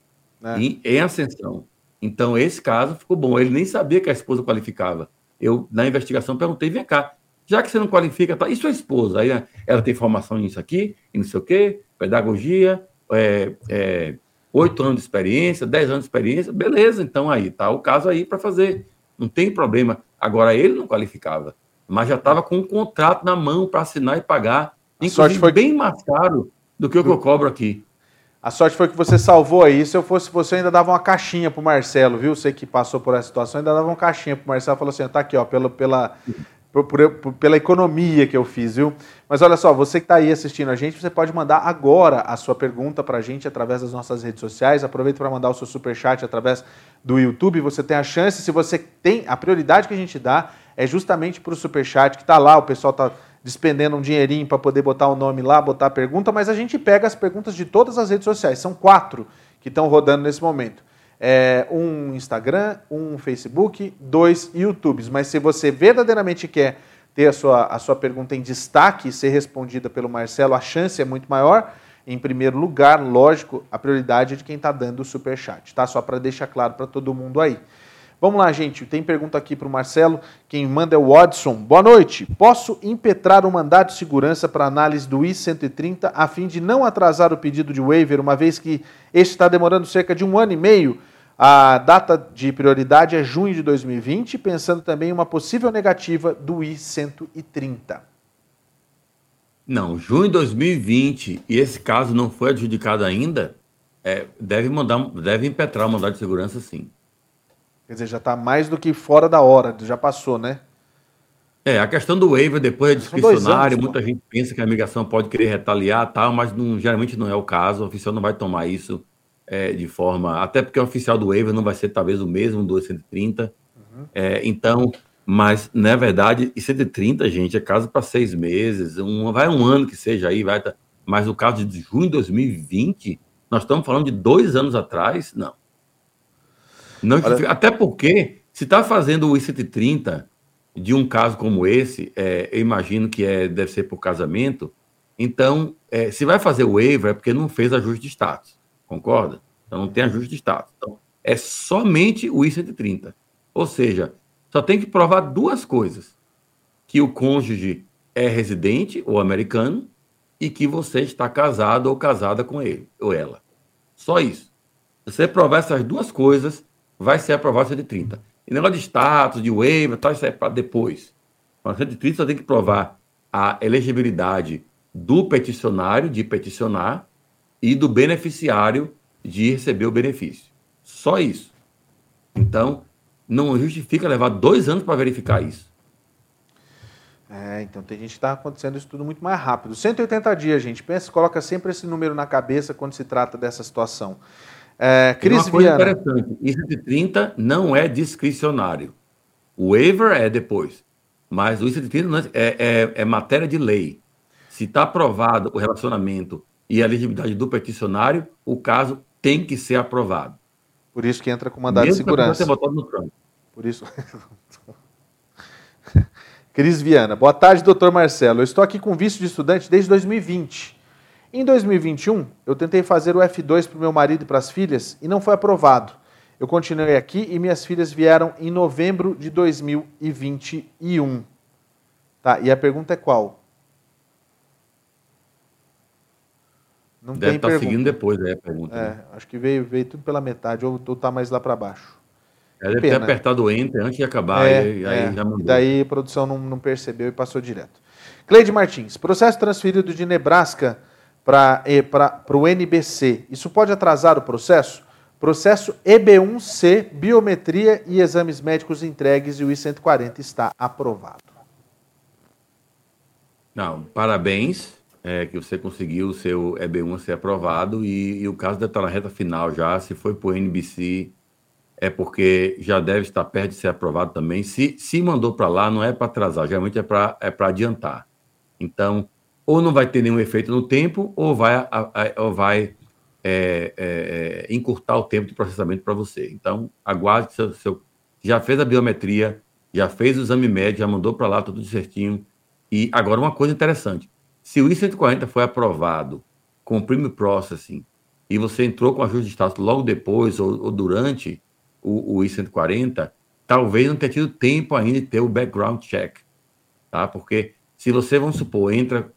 Speaker 7: é. em, em ascensão. Então, esse caso ficou bom. Ele nem sabia que a esposa qualificava. Eu, na investigação, perguntei: vem cá, já que você não qualifica, tá, e sua esposa? Aí né, ela tem formação nisso aqui, e não sei o quê, pedagogia, é, é, oito anos de experiência, dez anos de experiência, beleza, então aí tá o caso aí para fazer. Não tem problema. Agora, ele não qualificava, mas já estava com um contrato na mão para assinar e pagar Inclusive, foi bem mais caro do que o que eu cobro aqui.
Speaker 1: A sorte foi que você salvou aí. Se eu fosse você, eu ainda dava uma caixinha pro Marcelo, viu? Você que passou por essa situação, ainda dava uma caixinha pro Marcelo. Falou assim: tá aqui, ó, pela, pela, por, por, pela economia que eu fiz, viu? Mas olha só, você que está aí assistindo a gente, você pode mandar agora a sua pergunta para a gente através das nossas redes sociais. Aproveita para mandar o seu super chat através do YouTube. Você tem a chance, se você tem a prioridade que a gente dá é justamente para o super chat que está lá. O pessoal está despendendo um dinheirinho para poder botar o nome lá, botar a pergunta, mas a gente pega as perguntas de todas as redes sociais. São quatro que estão rodando nesse momento. É, um Instagram, um Facebook, dois YouTubes. Mas se você verdadeiramente quer ter a sua, a sua pergunta em destaque e ser respondida pelo Marcelo, a chance é muito maior. Em primeiro lugar, lógico, a prioridade é de quem está dando o superchat, tá? Só para deixar claro para todo mundo aí. Vamos lá, gente. Tem pergunta aqui para o Marcelo. Quem manda é o Watson. Boa noite. Posso impetrar um mandato de segurança para análise do I-130 a fim de não atrasar o pedido de waiver, uma vez que este está demorando cerca de um ano e meio? A data de prioridade é junho de 2020, pensando também em uma possível negativa do I-130.
Speaker 7: Não, junho de 2020, e esse caso não foi adjudicado ainda, é, deve mandar, deve impetrar o mandado de segurança, sim.
Speaker 1: Quer dizer, já está mais do que fora da hora, já passou, né?
Speaker 7: É, a questão do waiver depois é discricionário, muita gente pensa que a migração pode querer retaliar tal, mas não, geralmente não é o caso, o oficial não vai tomar isso é, de forma. Até porque o oficial do waiver não vai ser talvez o mesmo do 130. Uhum. É, então, mas na verdade, e 130, gente, é caso para seis meses, um, vai um ano que seja aí, vai. Tá, mas no caso de junho de 2020, nós estamos falando de dois anos atrás, não. Não Olha... Até porque, se está fazendo o I-130 de um caso como esse, é, eu imagino que é, deve ser por casamento, então, é, se vai fazer o waiver é porque não fez ajuste de status. Concorda? Então não tem ajuste de status. Então, é somente o I-130. Ou seja, só tem que provar duas coisas: que o cônjuge é residente ou americano e que você está casado ou casada com ele ou ela. Só isso. Se você provar essas duas coisas, vai ser aprovado o 130. E negócio de status, de waiver, tal, isso é para depois. O 130 só tem que provar a elegibilidade do peticionário de peticionar e do beneficiário de receber o benefício. Só isso. Então, não justifica levar dois anos para verificar isso.
Speaker 1: É, então tem gente que está acontecendo isso tudo muito mais rápido. 180 dias, gente. Pensa, coloca sempre esse número na cabeça quando se trata dessa situação.
Speaker 7: É, Cris uma coisa Viana. interessante: isso de 30 não é discricionário. O waiver é depois. Mas o ICT30 é, é, é matéria de lei. Se está aprovado o relacionamento e a elegibilidade do peticionário, o caso tem que ser aprovado.
Speaker 1: Por isso que entra com mandado Mesmo de segurança. no Trump. Por isso. [laughs] Cris Viana. Boa tarde, doutor Marcelo. Eu estou aqui com visto de estudante desde 2020. Em 2021, eu tentei fazer o F2 para o meu marido e para as filhas e não foi aprovado. Eu continuei aqui e minhas filhas vieram em novembro de 2021. Tá, e a pergunta é qual?
Speaker 7: Não Deve estar tá seguindo depois aí a pergunta.
Speaker 1: É, né? acho que veio, veio tudo pela metade, ou, ou tá mais lá para baixo.
Speaker 7: É, deve Pena. ter apertado o Enter antes de acabar, é, e, aí
Speaker 1: é. já mandou. E daí a produção não, não percebeu e passou direto. Cleide Martins, processo transferido de Nebraska para o NBC. Isso pode atrasar o processo? Processo EB1C, biometria e exames médicos entregues e o I-140 está aprovado.
Speaker 7: Não, parabéns é, que você conseguiu o seu EB1 ser aprovado e, e o caso deve estar na reta final já. Se foi para o NBC, é porque já deve estar perto de ser aprovado também. Se, se mandou para lá, não é para atrasar, geralmente é para é adiantar. Então, ou não vai ter nenhum efeito no tempo, ou vai, ou vai é, é, é encurtar o tempo de processamento para você. Então, aguarde seu, seu, já fez a biometria, já fez o exame médico, já mandou para lá tudo certinho. E agora uma coisa interessante, se o I-140 foi aprovado com o Premium Processing e você entrou com ajuste de status logo depois ou, ou durante o, o I-140, talvez não tenha tido tempo ainda de ter o background check, tá? Porque se você, vamos supor, entra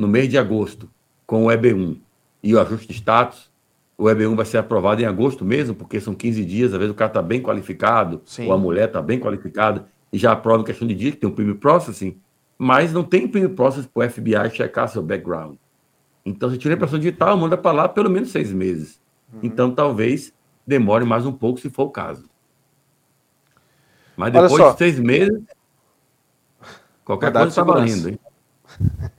Speaker 7: no mês de agosto com o EB1 e o ajuste de status, o EB1 vai ser aprovado em agosto mesmo, porque são 15 dias, às vezes o cara está bem qualificado, Sim. ou a mulher está bem qualificada, e já aprova em questão de dia, que tem um Premium Processing, mas não tem premium process para o FBI checar seu background. Então, se tiver impressão digital, manda para lá pelo menos seis meses. Uhum. Então, talvez demore mais um pouco, se for o caso. Mas depois de seis meses, qualquer coisa está valendo. Hein?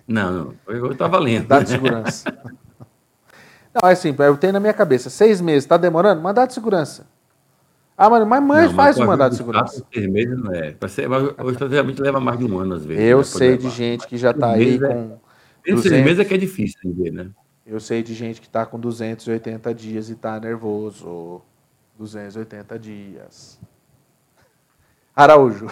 Speaker 7: Não, não, está valendo.
Speaker 1: Mandado de segurança. [laughs] não, é assim, eu tenho na minha cabeça, seis meses, está demorando? Mandado de segurança. Ah, mano, mas mãe não, faz o mandato de segurança.
Speaker 7: Seis meses não é. Hoje, geralmente leva mais de um ano, às vezes.
Speaker 1: Eu né, sei de gente que já está aí é- com.
Speaker 7: É, 200... Seis meses é que é difícil de ver, né?
Speaker 1: Eu sei de gente que está com 280 dias e está nervoso. 280 dias. Araújo.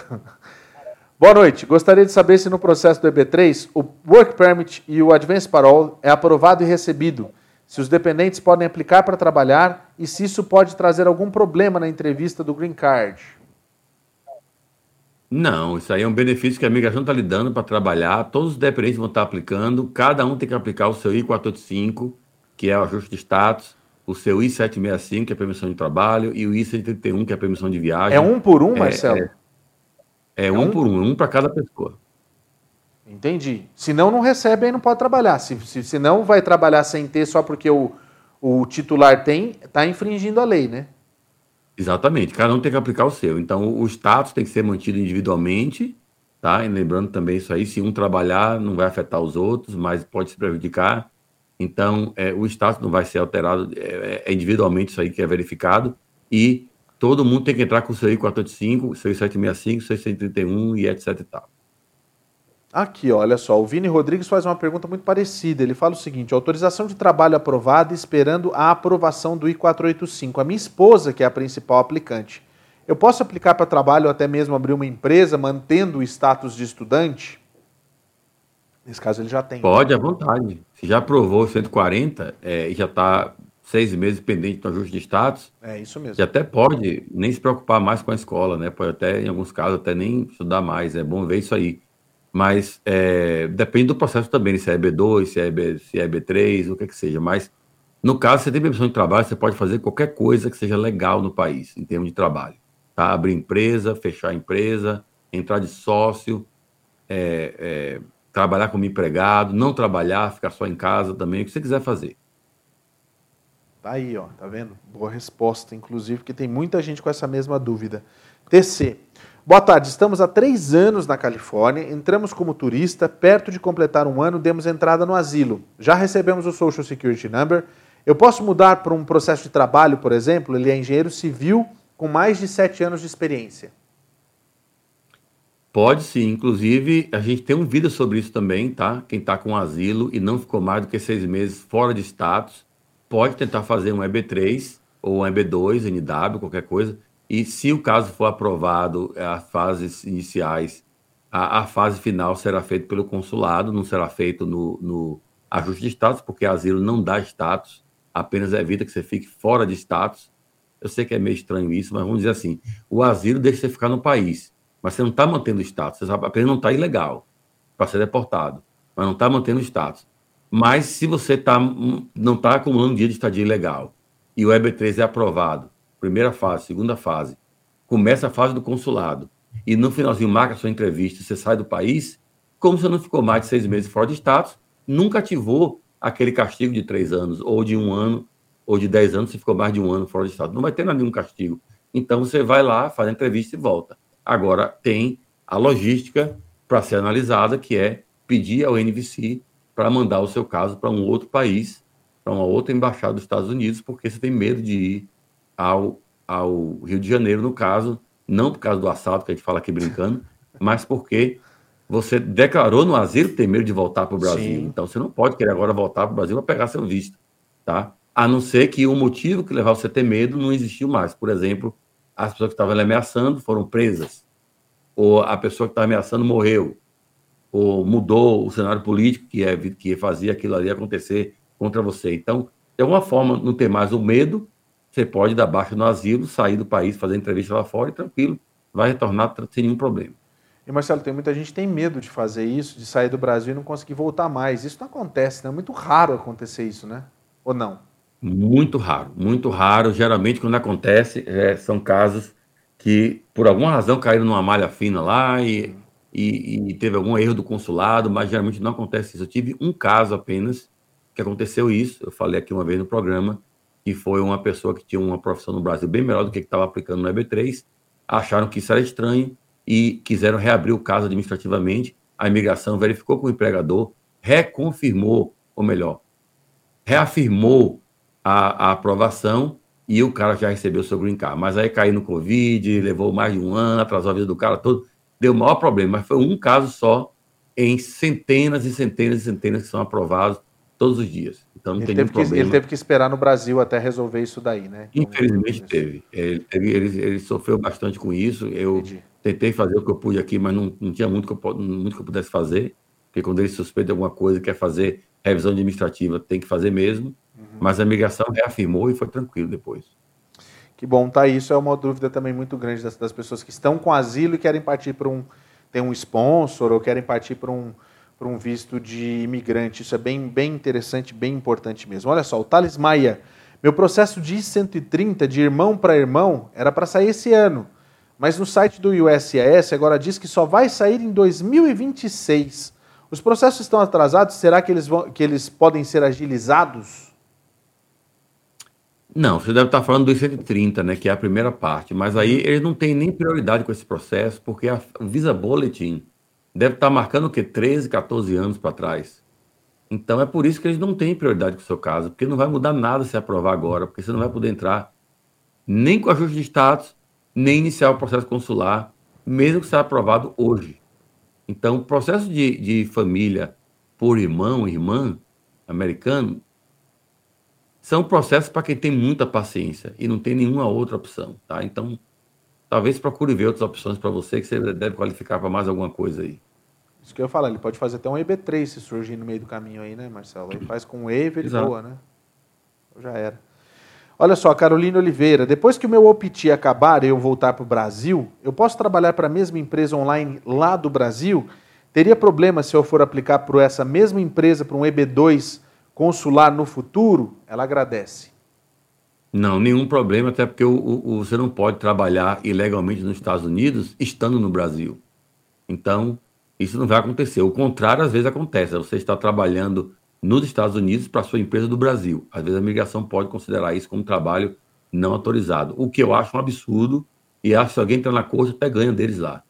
Speaker 1: Boa noite. Gostaria de saber se no processo do EB3 o Work Permit e o Advance Parole é aprovado e recebido se os dependentes podem aplicar para trabalhar e se isso pode trazer algum problema na entrevista do Green Card.
Speaker 7: Não, isso aí é um benefício que a migração está lhe dando para trabalhar, todos os dependentes vão estar aplicando, cada um tem que aplicar o seu I-485, que é o ajuste de status, o seu I-765, que é permissão de trabalho, e o I-131, que é permissão de viagem.
Speaker 1: É um por um, é, Marcelo?
Speaker 7: É, é, é um, um, por um, um para cada pessoa.
Speaker 1: Entendi. Se não, não recebe aí não pode trabalhar. Se, se, se não, vai trabalhar sem ter só porque o, o titular tem, está infringindo a lei, né?
Speaker 7: Exatamente. Cada um tem que aplicar o seu. Então, o status tem que ser mantido individualmente, tá? E lembrando também isso aí, se um trabalhar, não vai afetar os outros, mas pode se prejudicar. Então, é, o status não vai ser alterado, é, é, individualmente isso aí que é verificado. E todo mundo tem que entrar com o seu I-485, seu I-765, seu I-131 e etc e tal.
Speaker 1: Aqui, olha só, o Vini Rodrigues faz uma pergunta muito parecida. Ele fala o seguinte: autorização de trabalho aprovada esperando a aprovação do I-485. A minha esposa, que é a principal aplicante, eu posso aplicar para trabalho ou até mesmo abrir uma empresa mantendo o status de estudante? Nesse caso, ele já tem.
Speaker 7: Pode, à vontade. Se já aprovou 140 é, e já está seis meses pendente do ajuste de status,
Speaker 1: é isso mesmo.
Speaker 7: Já até pode nem se preocupar mais com a escola, né? Pode até, em alguns casos, até nem estudar mais. É bom ver isso aí. Mas é, depende do processo também, se é EB2, se é, EB, se é EB3, o que é que seja. Mas, no caso, você tem permissão de trabalho, você pode fazer qualquer coisa que seja legal no país, em termos de trabalho. Tá? Abrir empresa, fechar empresa, entrar de sócio, é, é, trabalhar como empregado, não trabalhar, ficar só em casa também, o que você quiser fazer.
Speaker 1: Tá aí, ó, tá vendo? Boa resposta, inclusive, porque tem muita gente com essa mesma dúvida. TC. Boa tarde, estamos há três anos na Califórnia, entramos como turista, perto de completar um ano, demos entrada no asilo. Já recebemos o Social Security Number. Eu posso mudar para um processo de trabalho, por exemplo? Ele é engenheiro civil com mais de sete anos de experiência.
Speaker 7: Pode sim, inclusive a gente tem um vídeo sobre isso também, tá? Quem está com asilo e não ficou mais do que seis meses fora de status, pode tentar fazer um EB3 ou um EB2, NW, qualquer coisa e se o caso for aprovado, é, as fases iniciais, a, a fase final será feita pelo consulado, não será feito no, no ajuste de status, porque asilo não dá status, apenas evita que você fique fora de status. Eu sei que é meio estranho isso, mas vamos dizer assim: o asilo deixa você ficar no país, mas você não está mantendo status, você apenas não está ilegal para ser deportado, mas não está mantendo status. Mas se você tá, não está acumulando dia de estadia ilegal e o EB3 é aprovado primeira fase, segunda fase, começa a fase do consulado e no finalzinho marca sua entrevista, você sai do país, como você não ficou mais de seis meses fora de status, nunca ativou aquele castigo de três anos, ou de um ano, ou de dez anos, se ficou mais de um ano fora de status. Não vai ter nenhum castigo. Então você vai lá, faz a entrevista e volta. Agora tem a logística para ser analisada, que é pedir ao NVC para mandar o seu caso para um outro país, para uma outra embaixada dos Estados Unidos, porque você tem medo de ir ao, ao Rio de Janeiro, no caso, não por causa do assalto que a gente fala aqui brincando, mas porque você declarou no asilo ter medo de voltar para o Brasil. Sim. Então você não pode querer agora voltar para o Brasil para pegar seu visto, tá? A não ser que o motivo que levava você a ter medo não existiu mais. Por exemplo, as pessoas que estavam ameaçando foram presas, ou a pessoa que estava ameaçando morreu, ou mudou o cenário político que, é, que fazia aquilo ali acontecer contra você. Então, de alguma forma, não ter mais o medo você pode dar baixa no asilo, sair do país, fazer entrevista lá fora e tranquilo, vai retornar sem nenhum problema.
Speaker 1: E Marcelo, tem muita gente que tem medo de fazer isso, de sair do Brasil e não conseguir voltar mais. Isso não acontece, né? É muito raro acontecer isso, né? Ou não?
Speaker 7: Muito raro, muito raro. Geralmente, quando acontece, é, são casos que, por alguma razão, caíram numa malha fina lá e, e, e, teve algum erro do consulado, mas geralmente não acontece isso. Eu tive um caso apenas que aconteceu isso, eu falei aqui uma vez no programa, que foi uma pessoa que tinha uma profissão no Brasil bem melhor do que estava aplicando no EB3, acharam que isso era estranho e quiseram reabrir o caso administrativamente. A imigração verificou com o empregador, reconfirmou, ou melhor, reafirmou a, a aprovação e o cara já recebeu o seu green card. Mas aí caiu no Covid, levou mais de um ano, atrasou a vida do cara todo, deu o maior problema. Mas foi um caso só em centenas e centenas e centenas que são aprovados todos os dias. Então não
Speaker 1: ele
Speaker 7: tem
Speaker 1: teve
Speaker 7: nenhum
Speaker 1: que, Ele teve que esperar no Brasil até resolver isso daí, né?
Speaker 7: Infelizmente teve. Ele, ele, ele, sofreu bastante com isso. Eu Entendi. tentei fazer o que eu pude aqui, mas não, não tinha muito que, eu, muito que eu pudesse fazer. Porque quando ele suspeita alguma coisa, quer fazer revisão administrativa, tem que fazer mesmo. Uhum. Mas a migração reafirmou e foi tranquilo depois.
Speaker 1: Que bom, tá. Isso é uma dúvida também muito grande das, das pessoas que estão com asilo e querem partir para um. tem um sponsor ou querem partir para um para um visto de imigrante. Isso é bem, bem interessante, bem importante mesmo. Olha só, o Thales Maia. Meu processo de I-130, de irmão para irmão, era para sair esse ano. Mas no site do USIS agora diz que só vai sair em 2026. Os processos estão atrasados? Será que eles, vão, que eles podem ser agilizados?
Speaker 7: Não, você deve estar falando do I-130, né, que é a primeira parte. Mas aí eles não têm nem prioridade com esse processo, porque a, Visa Bulletin deve estar marcando o quê? 13, 14 anos para trás. Então é por isso que eles não têm prioridade com o seu caso, porque não vai mudar nada se aprovar agora, porque você não vai poder entrar nem com ajuste de status, nem iniciar o processo consular, mesmo que seja aprovado hoje. Então, o processo de, de família por irmão, irmã americano, são processos para quem tem muita paciência e não tem nenhuma outra opção, tá? Então, talvez procure ver outras opções para você que você deve qualificar para mais alguma coisa aí.
Speaker 1: Isso que eu ia falar, ele pode fazer até um EB3 se surgir no meio do caminho aí, né, Marcelo? Aí faz com um ele boa, né? Já era. Olha só, Carolina Oliveira, depois que o meu OPT acabar e eu voltar para o Brasil, eu posso trabalhar para a mesma empresa online lá do Brasil? Teria problema se eu for aplicar para essa mesma empresa para um EB2 consular no futuro? Ela agradece.
Speaker 7: Não, nenhum problema, até porque o, o, você não pode trabalhar ilegalmente nos Estados Unidos estando no Brasil. Então, isso não vai acontecer. O contrário, às vezes, acontece. Você está trabalhando nos Estados Unidos para sua empresa do Brasil. Às vezes a migração pode considerar isso como trabalho não autorizado, o que eu acho um absurdo e acho que se alguém entrar na corte até ganha deles lá.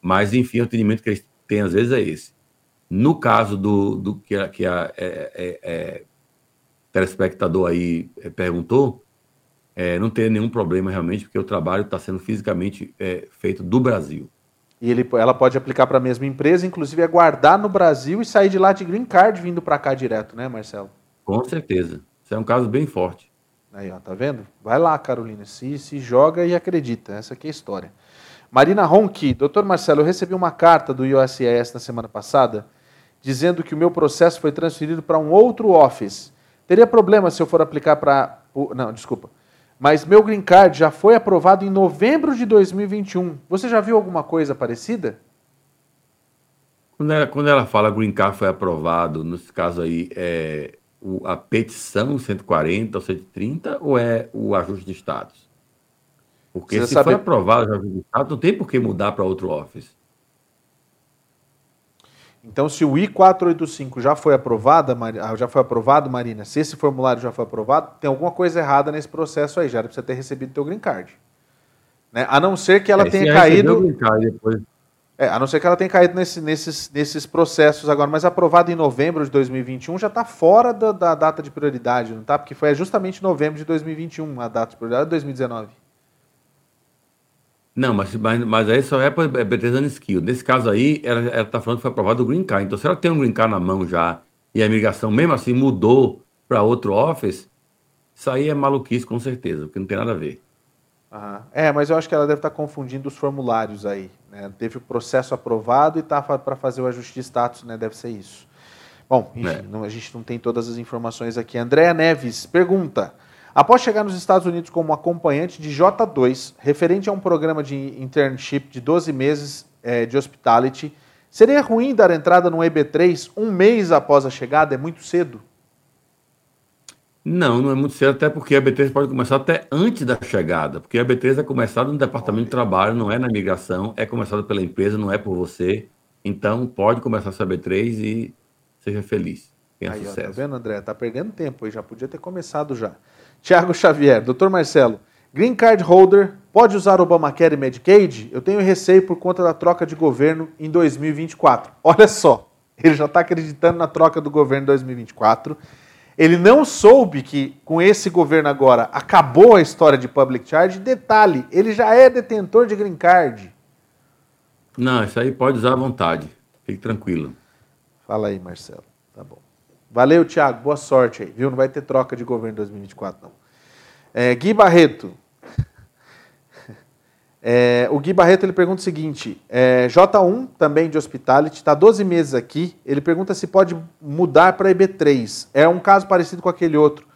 Speaker 7: Mas, enfim, o entendimento que eles têm às vezes é esse. No caso do, do que a, que a é, é, é, telespectador aí é, perguntou, é, não tem nenhum problema realmente, porque o trabalho está sendo fisicamente feito do Brasil.
Speaker 1: E ele, ela pode aplicar para a mesma empresa, inclusive aguardar no Brasil e sair de lá de green card vindo para cá direto, né, Marcelo?
Speaker 7: Com certeza. Isso é um caso bem forte.
Speaker 1: Aí, ó, tá vendo? Vai lá, Carolina, se, se joga e acredita. Essa aqui é a história. Marina Ronchi, doutor Marcelo, eu recebi uma carta do USIS na semana passada dizendo que o meu processo foi transferido para um outro office. Teria problema se eu for aplicar para. Não, desculpa mas meu green card já foi aprovado em novembro de 2021. Você já viu alguma coisa parecida?
Speaker 7: Quando ela, quando ela fala green card foi aprovado, nesse caso aí, é a petição 140 ou 130 ou é o ajuste de status? Porque Você se sabe... foi aprovado o ajuste de status, não tem por que mudar para outro office.
Speaker 1: Então, se o I-485 já foi aprovado, ah, já foi aprovado, Marina, se esse formulário já foi aprovado, tem alguma coisa errada nesse processo aí, já era para você ter recebido o teu green card. Né? A não ser que ela é, tenha caído. É, a não ser que ela tenha caído nesse, nesses, nesses processos agora, mas aprovado em novembro de 2021 já está fora da, da, data de prioridade, não tá? Porque foi justamente novembro de 2021 a data de prioridade de 2019.
Speaker 7: Não, mas, mas, mas aí só é para Bethesda Skill. Nesse caso aí, ela está falando que foi aprovado o Green Card. Então, se ela tem um Green Card na mão já e a migração mesmo assim mudou para outro Office, isso aí é maluquice com certeza, porque não tem nada a ver.
Speaker 1: Uhum. É, mas eu acho que ela deve estar tá confundindo os formulários aí. Né? Teve o processo aprovado e está para fazer o ajuste de status, né? Deve ser isso. Bom, enfim, é. não, a gente não tem todas as informações aqui. Andréa Neves pergunta: Após chegar nos Estados Unidos como acompanhante de J2, referente a um programa de internship de 12 meses é, de hospitality, seria ruim dar entrada no EB3 um mês após a chegada? É muito cedo?
Speaker 7: Não, não é muito cedo, até porque a EB3 pode começar até antes da chegada, porque a EB3 é começada no departamento de trabalho, não é na migração, é começada pela empresa, não é por você. Então, pode começar essa EB3 e seja feliz.
Speaker 1: Tenha aí, sucesso. Ó, tá vendo, André? Tá perdendo tempo aí, já podia ter começado já. Tiago Xavier, doutor Marcelo, Green Card Holder pode usar Obamacare e Medicaid? Eu tenho receio por conta da troca de governo em 2024. Olha só, ele já está acreditando na troca do governo em 2024. Ele não soube que com esse governo agora acabou a história de public charge. Detalhe, ele já é detentor de green card.
Speaker 7: Não, isso aí pode usar à vontade. Fique tranquilo.
Speaker 1: Fala aí, Marcelo. Valeu, Thiago. Boa sorte aí, viu? Não vai ter troca de governo em 2024, não. É, Gui Barreto. [laughs] É, o Gui Barreto ele pergunta o seguinte: é, J1, também de Hospitality, está 12 meses aqui. Ele pergunta se pode mudar para EB3. É um caso parecido com aquele outro.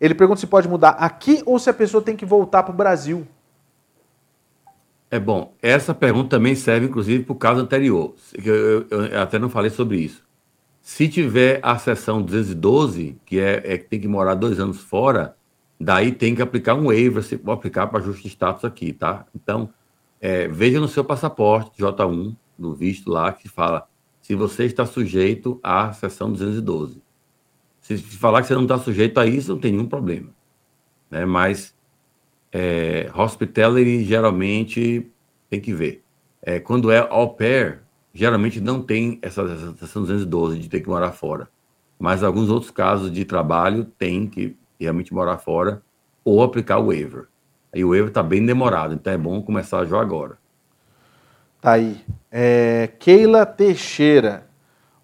Speaker 1: Ele pergunta se pode mudar aqui ou se a pessoa tem que voltar para o Brasil.
Speaker 7: É bom. Essa pergunta também serve, inclusive, para o caso anterior. Eu, eu, eu, até não falei sobre isso. Se tiver a seção 212, que é, é que tem que morar dois anos fora, daí tem que aplicar um waiver, se for aplicar para ajuste de status aqui, tá? Então, é, veja no seu passaporte J1, no visto lá, que fala se você está sujeito à seção 212. Se falar que você não está sujeito a isso, não tem nenhum problema. Né? Mas é, hospitality geralmente tem que ver. É, quando é au pair, geralmente não tem essa, seção 212 de ter que morar fora. Mas alguns outros casos de trabalho tem que realmente morar fora ou aplicar o waiver. Aí o waiver está bem demorado, então é bom começar já agora.
Speaker 1: Tá aí. É, Keila Teixeira.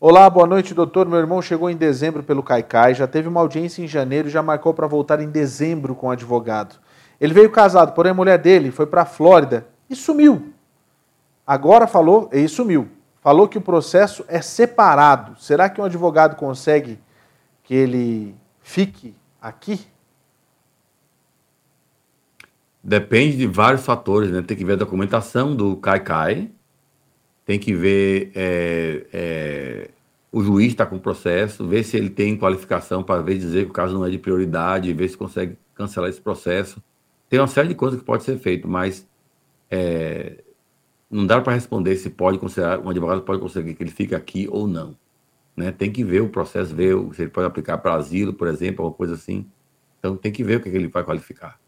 Speaker 1: Olá, boa noite, doutor. Meu irmão chegou em dezembro pelo Caicai, já teve uma audiência em janeiro e já marcou para voltar em dezembro com o advogado. Ele veio casado, porém a mulher dele foi para a Flórida e sumiu. Agora falou e sumiu. Falou que o processo é separado. Será que um advogado consegue que ele fique aqui?
Speaker 7: Depende de vários fatores, né? Tem que ver a documentação do CAICAI, tem que ver é, é, o juiz está com o processo, ver se ele tem qualificação para ver dizer que o caso não é de prioridade, ver se consegue cancelar esse processo. Tem uma série de coisas que pode ser feito, mas é, não dá para responder se pode considerar, um advogado pode conseguir que ele fique aqui ou não. Né? Tem que ver o processo, ver se ele pode aplicar para asilo, por exemplo, alguma coisa assim. Então tem que ver o que, que ele vai qualificar.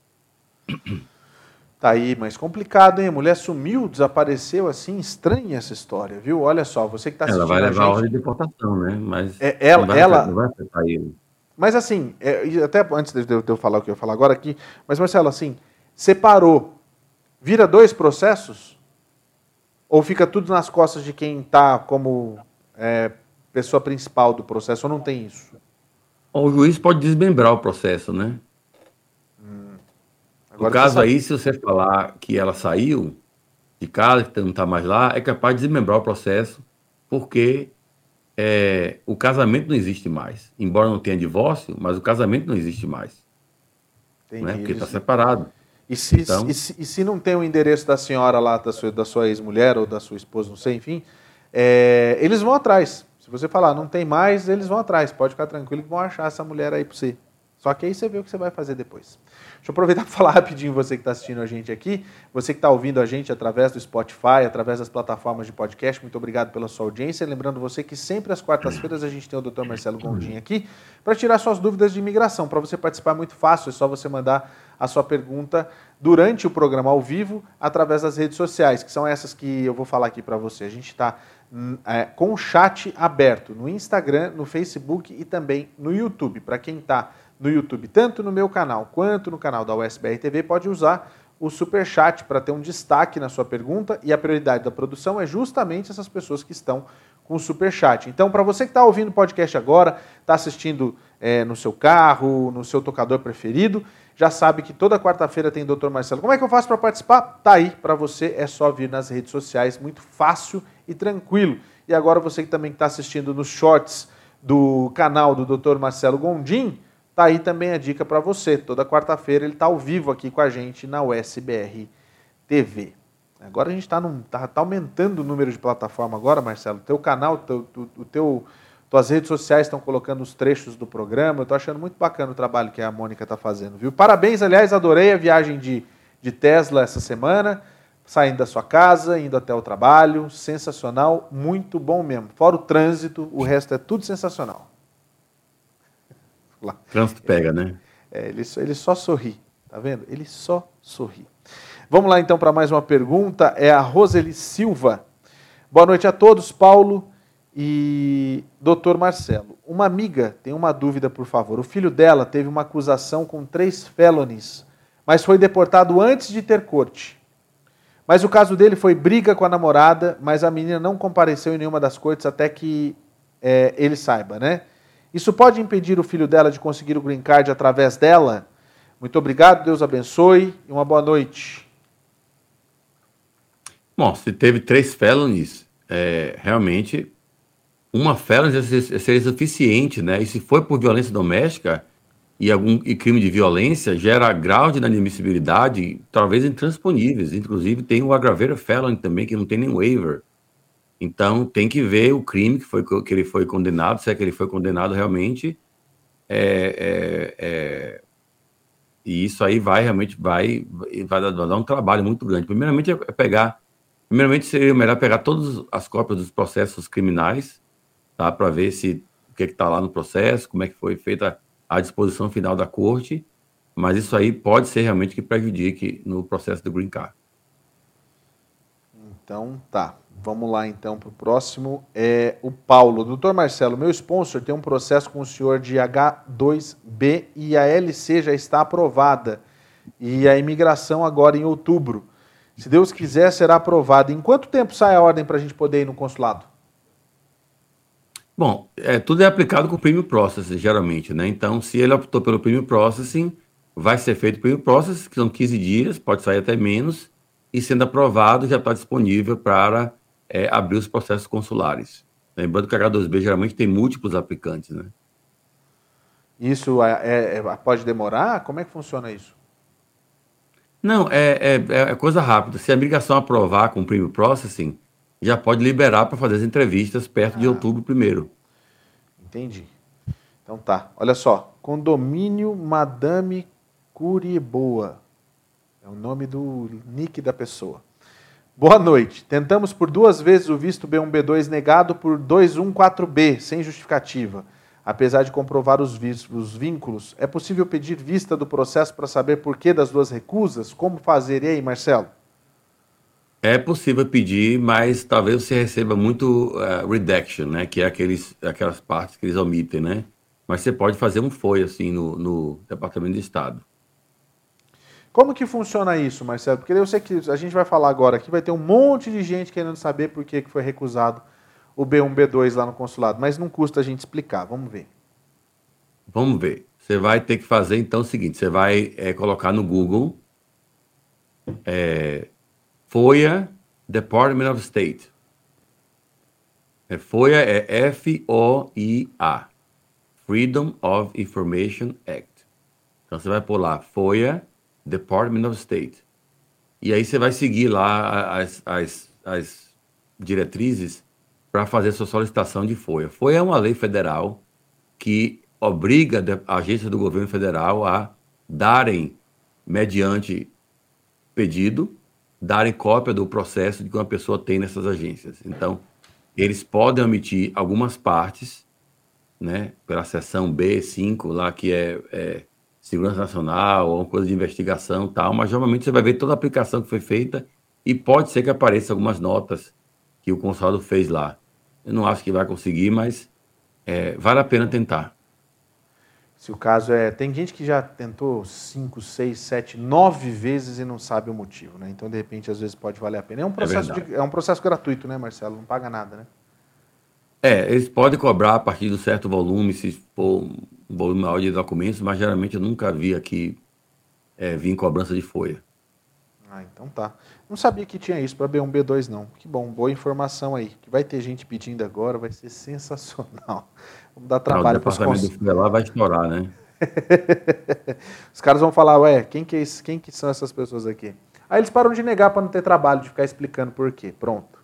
Speaker 7: [clears throat]
Speaker 1: Tá aí, mas complicado, hein? A mulher sumiu, desapareceu assim, estranha essa história, viu? Olha só, você que está
Speaker 7: assistindo. Ela vai levar a, gente... ordem de deportação, né? Mas
Speaker 1: é, ela, não vai, ela... Vai afetar ele. Mas assim, é, até antes de eu falar o que eu ia falar agora aqui, mas Marcelo, assim, separou, vira dois processos? Ou fica tudo nas costas de quem está como é, pessoa principal do processo, ou não tem isso?
Speaker 7: O juiz pode desmembrar o processo, né? Agora, no caso aí, se você falar que ela saiu de casa, que não está mais lá, é capaz de desmembrar o processo, porque é, o casamento não existe mais. Embora não tenha divórcio, mas o casamento não existe mais. Né? Porque está separado.
Speaker 1: E se, então, e, se, e se, não tem o endereço da senhora lá, da sua, da sua ex-mulher ou da sua esposa, não sei, enfim, é, eles vão atrás. Se você falar, não tem mais, eles vão atrás. Pode ficar tranquilo que vão achar essa mulher aí para você. Só que aí você vê o que você vai fazer depois. Deixa eu aproveitar para [laughs] falar rapidinho você que está assistindo a gente aqui, você que está ouvindo a gente através do Spotify, através das plataformas de podcast, muito obrigado pela sua audiência. Lembrando você que sempre às quartas-feiras a gente tem o Dr. Marcelo Gondim aqui para tirar suas dúvidas de imigração. Para você participar é muito fácil, é só você mandar a sua pergunta durante o programa ao vivo através das redes sociais, que são essas que eu vou falar aqui para você. A gente está hum, é, com o chat aberto no Instagram, no Facebook e também no YouTube. Para quem está no YouTube, tanto no meu canal quanto no canal da USBR TV, pode usar o super chat para ter um destaque na sua pergunta e a prioridade da produção é justamente essas pessoas que estão com o super chat. Então, para você que está ouvindo o podcast agora, está assistindo é, no seu carro, no seu tocador preferido, já sabe que toda quarta-feira tem Dr. Marcelo. Como é que eu faço para participar? Tá aí para você, é só vir nas redes sociais, muito fácil e tranquilo. E agora você que também está assistindo nos shorts do canal do Dr. Marcelo Gondim, Tá aí também a dica para você. Toda quarta-feira ele está ao vivo aqui com a gente na USBR TV. Agora a gente está tá, tá aumentando o número de plataforma agora, Marcelo. Teu canal, teu, o teu, tuas redes sociais estão colocando os trechos do programa. Eu estou achando muito bacana o trabalho que a Mônica está fazendo, viu? Parabéns, aliás, adorei a viagem de, de Tesla essa semana, saindo da sua casa, indo até o trabalho. Sensacional, muito bom mesmo. Fora o trânsito, o resto é tudo sensacional
Speaker 7: lá. Trânsito pega, né?
Speaker 1: É, ele, ele só sorri, tá vendo? Ele só sorri. Vamos lá então para mais uma pergunta. É a Roseli Silva. Boa noite a todos, Paulo e doutor Marcelo. Uma amiga tem uma dúvida, por favor. O filho dela teve uma acusação com três felonies, mas foi deportado antes de ter corte. Mas o caso dele foi briga com a namorada, mas a menina não compareceu em nenhuma das cortes até que é, ele saiba, né? Isso pode impedir o filho dela de conseguir o green card através dela? Muito obrigado, Deus abençoe e uma boa noite.
Speaker 7: Bom, se teve três felonies, é, realmente uma felony seria suficiente, né? E se foi por violência doméstica e algum e crime de violência, gera grau de inadmissibilidade talvez intransponíveis. Inclusive tem o aggravated felony também, que não tem nem waiver. Então tem que ver o crime que, foi, que ele foi condenado, se é que ele foi condenado realmente. É, é, é... E isso aí vai realmente vai, vai dar um trabalho muito grande. Primeiramente é pegar, primeiramente seria melhor pegar todas as cópias dos processos criminais, tá, para ver se o que é está lá no processo, como é que foi feita a disposição final da corte, mas isso aí pode ser realmente que prejudique no processo do green card.
Speaker 1: Então, tá. Vamos lá então para o próximo. É o Paulo. Doutor Marcelo, meu sponsor tem um processo com o senhor de H2B e a LC já está aprovada. E a imigração agora em outubro. Se Deus quiser, será aprovada. Em quanto tempo sai a ordem para a gente poder ir no consulado?
Speaker 7: Bom, é, tudo é aplicado com o Premium Processing, geralmente, né? Então, se ele optou pelo Premium Processing, vai ser feito o Premium Processing, que são 15 dias, pode sair até menos, e sendo aprovado, já está disponível para é, abrir os processos consulares. Lembrando que a H2B geralmente tem múltiplos aplicantes, né?
Speaker 1: Isso é, é, é, pode demorar? Como é que funciona isso?
Speaker 7: Não, é, é, é coisa rápida. Se a migração aprovar com o Premium Processing, já pode liberar para fazer as entrevistas perto ah. de outubro primeiro.
Speaker 1: Entendi. Então tá. Olha só. Condomínio Madame Curiboa. É o nome do nick da pessoa. Boa noite. Tentamos por duas vezes o visto B1B2 negado por 214B, sem justificativa. Apesar de comprovar os, os vínculos, é possível pedir vista do processo para saber por que das duas recusas? Como fazer? E aí, Marcelo?
Speaker 7: É possível pedir, mas talvez você receba muito uh, redaction, né? Que é aqueles, aquelas partes que eles omitem, né? Mas você pode fazer um FOI, assim, no, no Departamento de Estado.
Speaker 1: Como que funciona isso, Marcelo? Porque eu sei que a gente vai falar agora aqui, vai ter um monte de gente querendo saber por que foi recusado o B1, B2 lá no consulado, mas não custa a gente explicar. Vamos ver.
Speaker 7: Vamos ver. Você vai ter que fazer então o seguinte: você vai é, colocar no Google é, FOIA Department of State. É, FOIA é F-O-I-A Freedom of Information Act. Então você vai pôr lá FOIA Department of State. E aí você vai seguir lá as, as, as diretrizes para fazer sua solicitação de FOIA. FOIA é uma lei federal que obriga a agência do governo federal a darem, mediante pedido, darem cópia do processo que uma pessoa tem nessas agências. Então, eles podem omitir algumas partes, né, pela seção B5, lá que é, é segurança nacional ou coisa de investigação tal, mas normalmente você vai ver toda a aplicação que foi feita e pode ser que apareça algumas notas que o consulado fez lá. Eu não acho que vai conseguir, mas é, vale a pena tentar.
Speaker 1: Se o caso é. Tem gente que já tentou cinco, seis, sete, nove vezes e não sabe o motivo, né? Então, de repente, às vezes pode valer a pena. É um é processo, é de, é um processo gratuito, né, Marcelo? Não paga nada, né?
Speaker 7: É, eles podem cobrar a partir de um certo volume, se for um volume maior de documentos, mas geralmente eu nunca vi aqui é, vir cobrança de folha.
Speaker 1: Ah, então tá. Não sabia que tinha isso para B1, B2 não. Que bom, boa informação aí. Que vai ter gente pedindo agora, vai ser [laughs] sensacional. Vamos dar trabalho para os cons...
Speaker 7: lá vai estourar, né? [laughs]
Speaker 1: os caras vão falar, ué, quem que, é esse, quem que são essas pessoas aqui? Aí eles param de negar para não ter trabalho, de ficar explicando por quê. Pronto.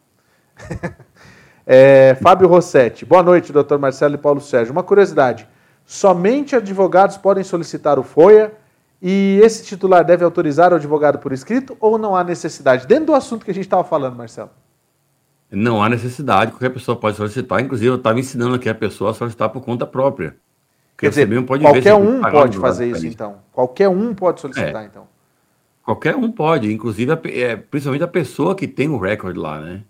Speaker 1: [laughs] É, Fábio Rossetti. Boa noite, doutor Marcelo e Paulo Sérgio. Uma curiosidade: somente advogados podem solicitar o FOIA e esse titular deve autorizar o advogado por escrito ou não há necessidade? Dentro do assunto que a gente estava falando, Marcelo.
Speaker 7: Não há necessidade, qualquer pessoa pode solicitar. Inclusive, eu estava ensinando aqui a pessoa a solicitar por conta própria.
Speaker 1: Quer dizer, qualquer um pode fazer isso, então. Qualquer um pode solicitar, é. então.
Speaker 7: Qualquer um pode, inclusive, é, principalmente a pessoa que tem o recorde lá, né?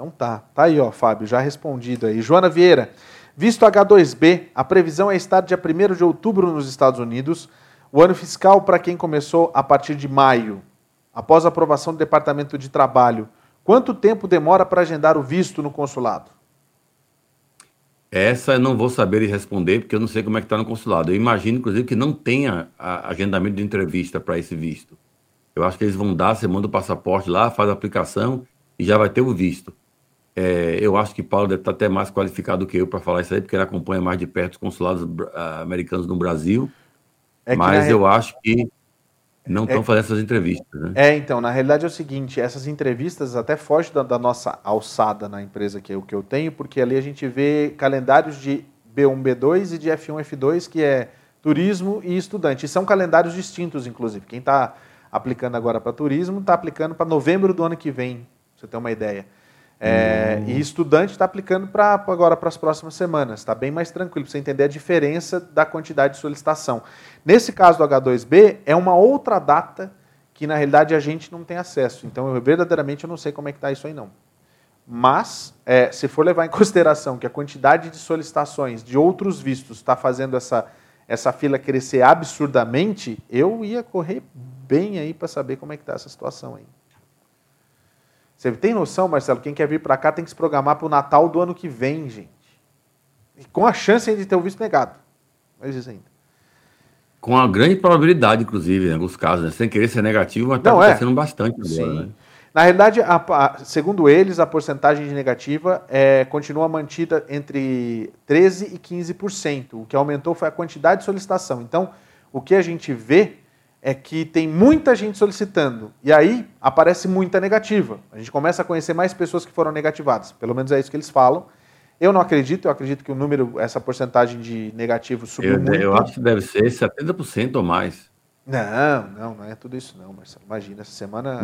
Speaker 1: Então tá, tá aí, ó, Fábio, já respondido aí. Joana Vieira, visto H2B, a previsão é estar dia 1 de outubro nos Estados Unidos, o ano fiscal para quem começou a partir de maio, após a aprovação do Departamento de Trabalho. Quanto tempo demora para agendar o visto no consulado?
Speaker 7: Essa eu não vou saber responder, porque eu não sei como é que está no consulado. Eu imagino, inclusive, que não tenha agendamento de entrevista para esse visto. Eu acho que eles vão dar, você manda o passaporte lá, faz a aplicação e já vai ter o visto. É, eu acho que Paulo deve estar até mais qualificado do que eu para falar isso aí, porque ele acompanha mais de perto os consulados uh, americanos no Brasil. É mas eu acho que não estão é... fazendo essas entrevistas. Né?
Speaker 1: É, então, na realidade é o seguinte: essas entrevistas até fogem da, da, nossa alçada na empresa que é o que eu tenho, porque ali a gente vê calendários de B1, B2 e de F1, F2, que é turismo e estudante. E são calendários distintos, inclusive. Quem está aplicando agora para turismo está aplicando para novembro do ano que vem, pra você ter uma ideia. É, hum. E estudante está aplicando para agora para as próximas semanas. Está bem mais tranquilo para você entender a diferença da quantidade de solicitação. Nesse caso do H2B, é uma outra data que na realidade a gente não tem acesso. Então, eu, verdadeiramente, eu não sei como é que está isso aí não. Mas, é, se for levar em [laughs] consideração que a quantidade de solicitações de outros vistos está fazendo essa, essa fila crescer absurdamente, eu ia correr bem aí para saber como é que está essa situação aí. Você tem noção, Marcelo? Quem quer vir para cá tem que se programar para o Natal do ano que vem, gente. E com a chance de ter o visto negado. Mais isso ainda.
Speaker 7: Com a grande probabilidade, inclusive, em alguns casos, né? sem querer ser negativo, mas está acontecendo é. bastante agora, Sim. né?
Speaker 1: Na realidade, a, a, segundo eles, a porcentagem de negativa é, continua mantida entre 13% e 15%. O que aumentou foi a quantidade de solicitação. Então, o que a gente vê é que tem muita gente solicitando. E aí aparece muita negativa. A gente começa a conhecer mais pessoas que foram negativadas. Pelo menos é isso que eles falam. Eu não acredito, eu acredito que o número, essa porcentagem de negativos subiu
Speaker 7: eu,
Speaker 1: muito.
Speaker 7: Eu acho que deve ser 70% ou mais.
Speaker 1: Não, não, não é tudo isso não, Marcelo. Imagina, essa semana...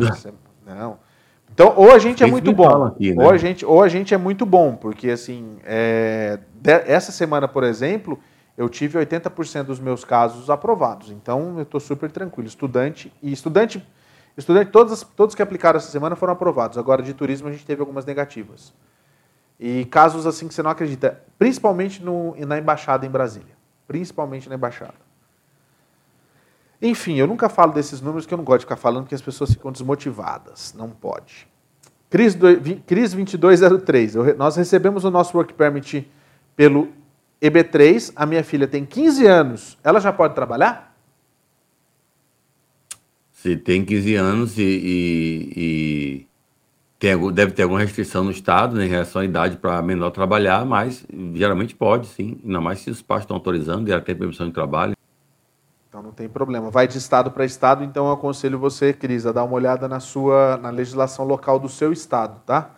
Speaker 1: não. Então, ou a gente é muito bom, aqui, né? ou, a gente, ou a gente é muito bom, porque assim, é, essa semana, por exemplo, eu tive 80% dos meus casos aprovados. Então, eu estou super tranquilo. Estudante e estudante, estudante todos, todos que aplicaram essa semana foram aprovados. Agora, de turismo, a gente teve algumas negativas. E casos assim que você não acredita, principalmente no, na embaixada em Brasília. Principalmente na embaixada. Enfim, eu nunca falo desses números que eu não gosto de ficar falando, porque as pessoas ficam desmotivadas. Não pode. Cris, Cris 2203. Eu, nós recebemos o nosso work permit pelo EB3, a minha filha tem 15 anos, ela já pode trabalhar?
Speaker 7: Se tem 15 anos e, e tem, deve ter alguma restrição no Estado né, em relação à idade para menor trabalhar, mas geralmente pode, sim. Ainda mais se os pais estão autorizando e ela tem permissão de trabalho.
Speaker 1: Então não tem problema. Vai de estado para estado, então eu aconselho você, Cris, a dar uma olhada na sua na legislação local do seu estado, tá?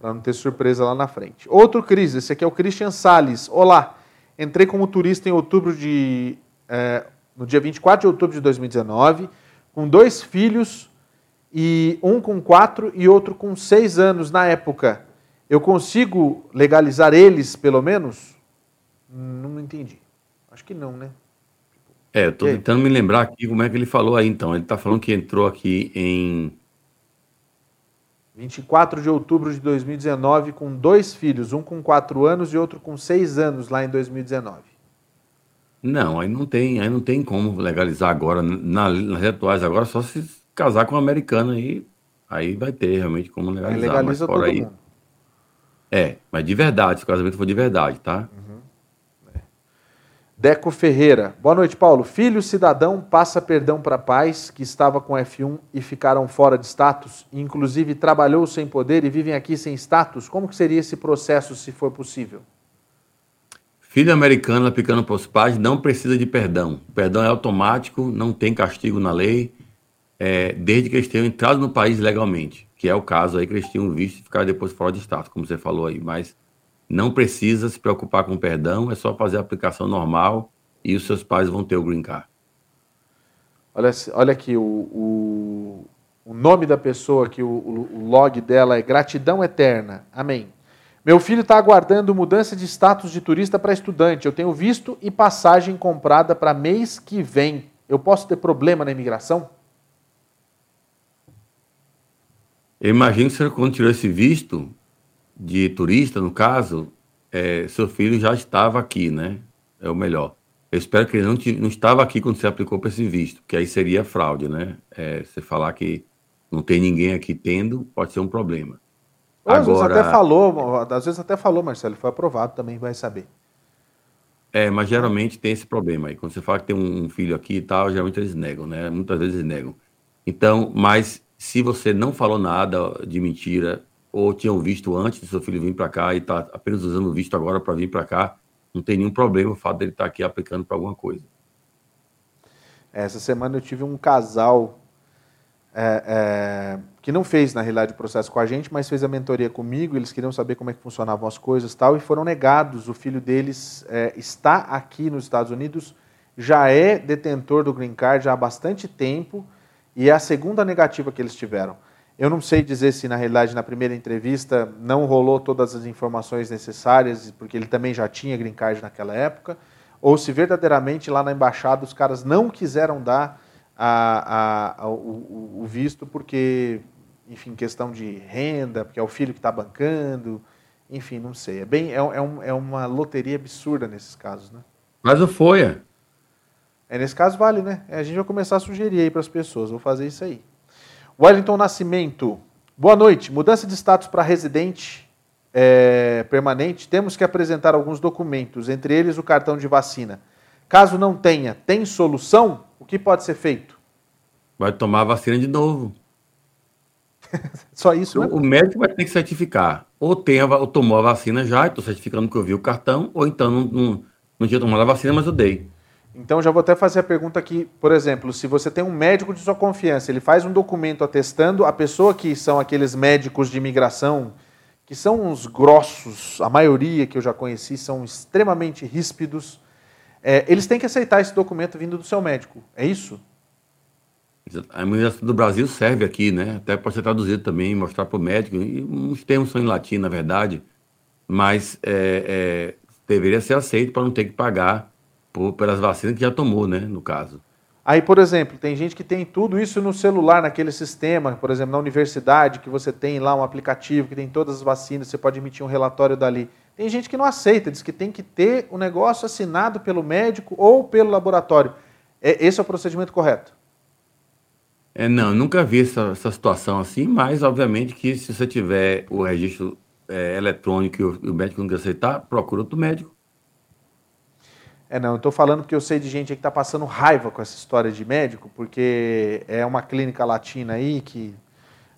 Speaker 1: Para não ter surpresa lá na frente. Outro Cris, esse aqui é o Christian Sales. Olá. Entrei como turista em outubro de. É, no dia 24 de outubro de 2019, com dois filhos, e um com quatro e outro com seis anos na época. Eu consigo legalizar eles, pelo menos? Não entendi. Acho que não, né?
Speaker 7: É, eu tô tentando me lembrar aqui como é que ele falou aí, então. Ele está falando que entrou aqui em
Speaker 1: 24 de outubro de 2019, com dois filhos, um com 4 anos e outro com 6 anos, lá em 2019.
Speaker 7: Não, aí não tem, aí não tem como legalizar agora. Na, nas atuais agora, só se casar com uma americana aí, aí vai ter realmente como legalizar. Aí legaliza mas todo aí, mundo. É, mas de verdade, se o casamento for de verdade, tá? Uhum.
Speaker 1: Deco Ferreira. Boa noite, Paulo. Filho cidadão passa perdão para pais que estava com F1 e ficaram fora de status, inclusive trabalhou sem poder e vivem aqui sem status. Como que seria esse processo, se for possível?
Speaker 7: Filho americano aplicando para os pais não precisa de perdão. O perdão é automático, não tem castigo na lei, é, desde que eles tenham entrado no país legalmente, que é o caso aí que eles tinham visto e ficaram depois fora de status, como você falou aí. Mas não precisa se preocupar com perdão, é só fazer a aplicação normal e os seus pais vão ter o green card.
Speaker 1: Olha, olha aqui, o, o, o nome da pessoa, aqui, o, o log dela é Gratidão Eterna. Amém. Meu filho está aguardando mudança de status de turista para estudante. Eu tenho visto e passagem comprada para mês que vem. Eu posso ter problema na imigração?
Speaker 7: Eu imagino que você, quando tirou esse visto, de turista, no caso, é, seu filho já estava aqui, né? É o melhor. Eu espero que ele não, não estava aqui quando você aplicou para esse visto, que aí seria fraude, né? É, você falar que não tem ninguém aqui tendo, pode ser um problema.
Speaker 1: Agora, às vezes até falou, às vezes até falou, Marcelo, foi aprovado também, vai saber.
Speaker 7: É, mas geralmente tem esse problema aí. Quando você fala que tem um filho aqui e tal, geralmente eles negam, né? Muitas vezes eles negam. Então, mas se você não falou nada de mentira, ou tinham visto antes do seu filho vir para cá e está apenas usando o visto agora para vir para cá, não tem nenhum problema o fato dele estar tá aqui aplicando para alguma coisa.
Speaker 1: Essa semana eu tive um casal é, é, que não fez, na realidade, o processo com a gente, mas fez a mentoria comigo, eles queriam saber como é que funcionavam as coisas tal, e foram negados. O filho deles é, está aqui nos Estados Unidos já é detentor do green card há bastante tempo e é a segunda negativa que eles tiveram. Eu não sei dizer se, na realidade, na primeira entrevista não rolou todas as informações necessárias, porque ele também já tinha green card naquela época, ou se verdadeiramente lá na embaixada os caras não quiseram dar a, a, a, o, o, visto porque, enfim, questão de renda, porque é o filho que está bancando, enfim, não sei. É, bem, é, é, um, é uma loteria absurda nesses casos, né?
Speaker 7: Mas o FOIA.
Speaker 1: É, nesse caso vale, né? É, a gente vai começar a sugerir aí para as pessoas, vou fazer isso aí. Wellington Nascimento, boa noite. Mudança de status para residente é, permanente, temos que apresentar alguns documentos, entre eles o cartão de vacina. Caso não tenha, tem solução? O que pode ser feito?
Speaker 7: Vai tomar a vacina de novo. [laughs]
Speaker 1: Só isso, né?
Speaker 7: O médico vai ter que certificar. Ou, tem a, ou tomou a vacina já, estou certificando que eu vi o cartão, ou então não, não, não tinha tomado a vacina, mas eu dei.
Speaker 1: Então já vou até fazer a pergunta aqui, por exemplo, se você tem um médico de sua confiança, ele faz um documento atestando a pessoa que são aqueles médicos de imigração, que são uns grossos, a maioria que eu já conheci são extremamente ríspidos, é, eles têm que aceitar esse documento vindo do seu médico, é isso?
Speaker 7: A imigração do Brasil serve aqui, né? Até pode ser traduzido também, mostrar para o médico, e uns termos são em latim, na verdade, mas é, é, deveria ser aceito para não ter que pagar por, pelas vacinas que já tomou, né, no caso.
Speaker 1: Aí, por exemplo, tem gente que tem tudo isso no celular, naquele sistema, por exemplo, na universidade, que você tem lá um aplicativo que tem todas as vacinas, você pode emitir um relatório dali. Tem gente que não aceita, diz que tem que ter o negócio assinado pelo médico ou pelo laboratório. É, esse é o procedimento correto?
Speaker 7: É, não, nunca vi essa, essa situação assim, mas obviamente que se você tiver o registro é, eletrônico e o, o médico não quer aceitar, procura outro médico.
Speaker 1: É, não, eu estou falando porque eu sei de gente que está passando raiva com essa história de médico, porque é uma clínica latina aí que.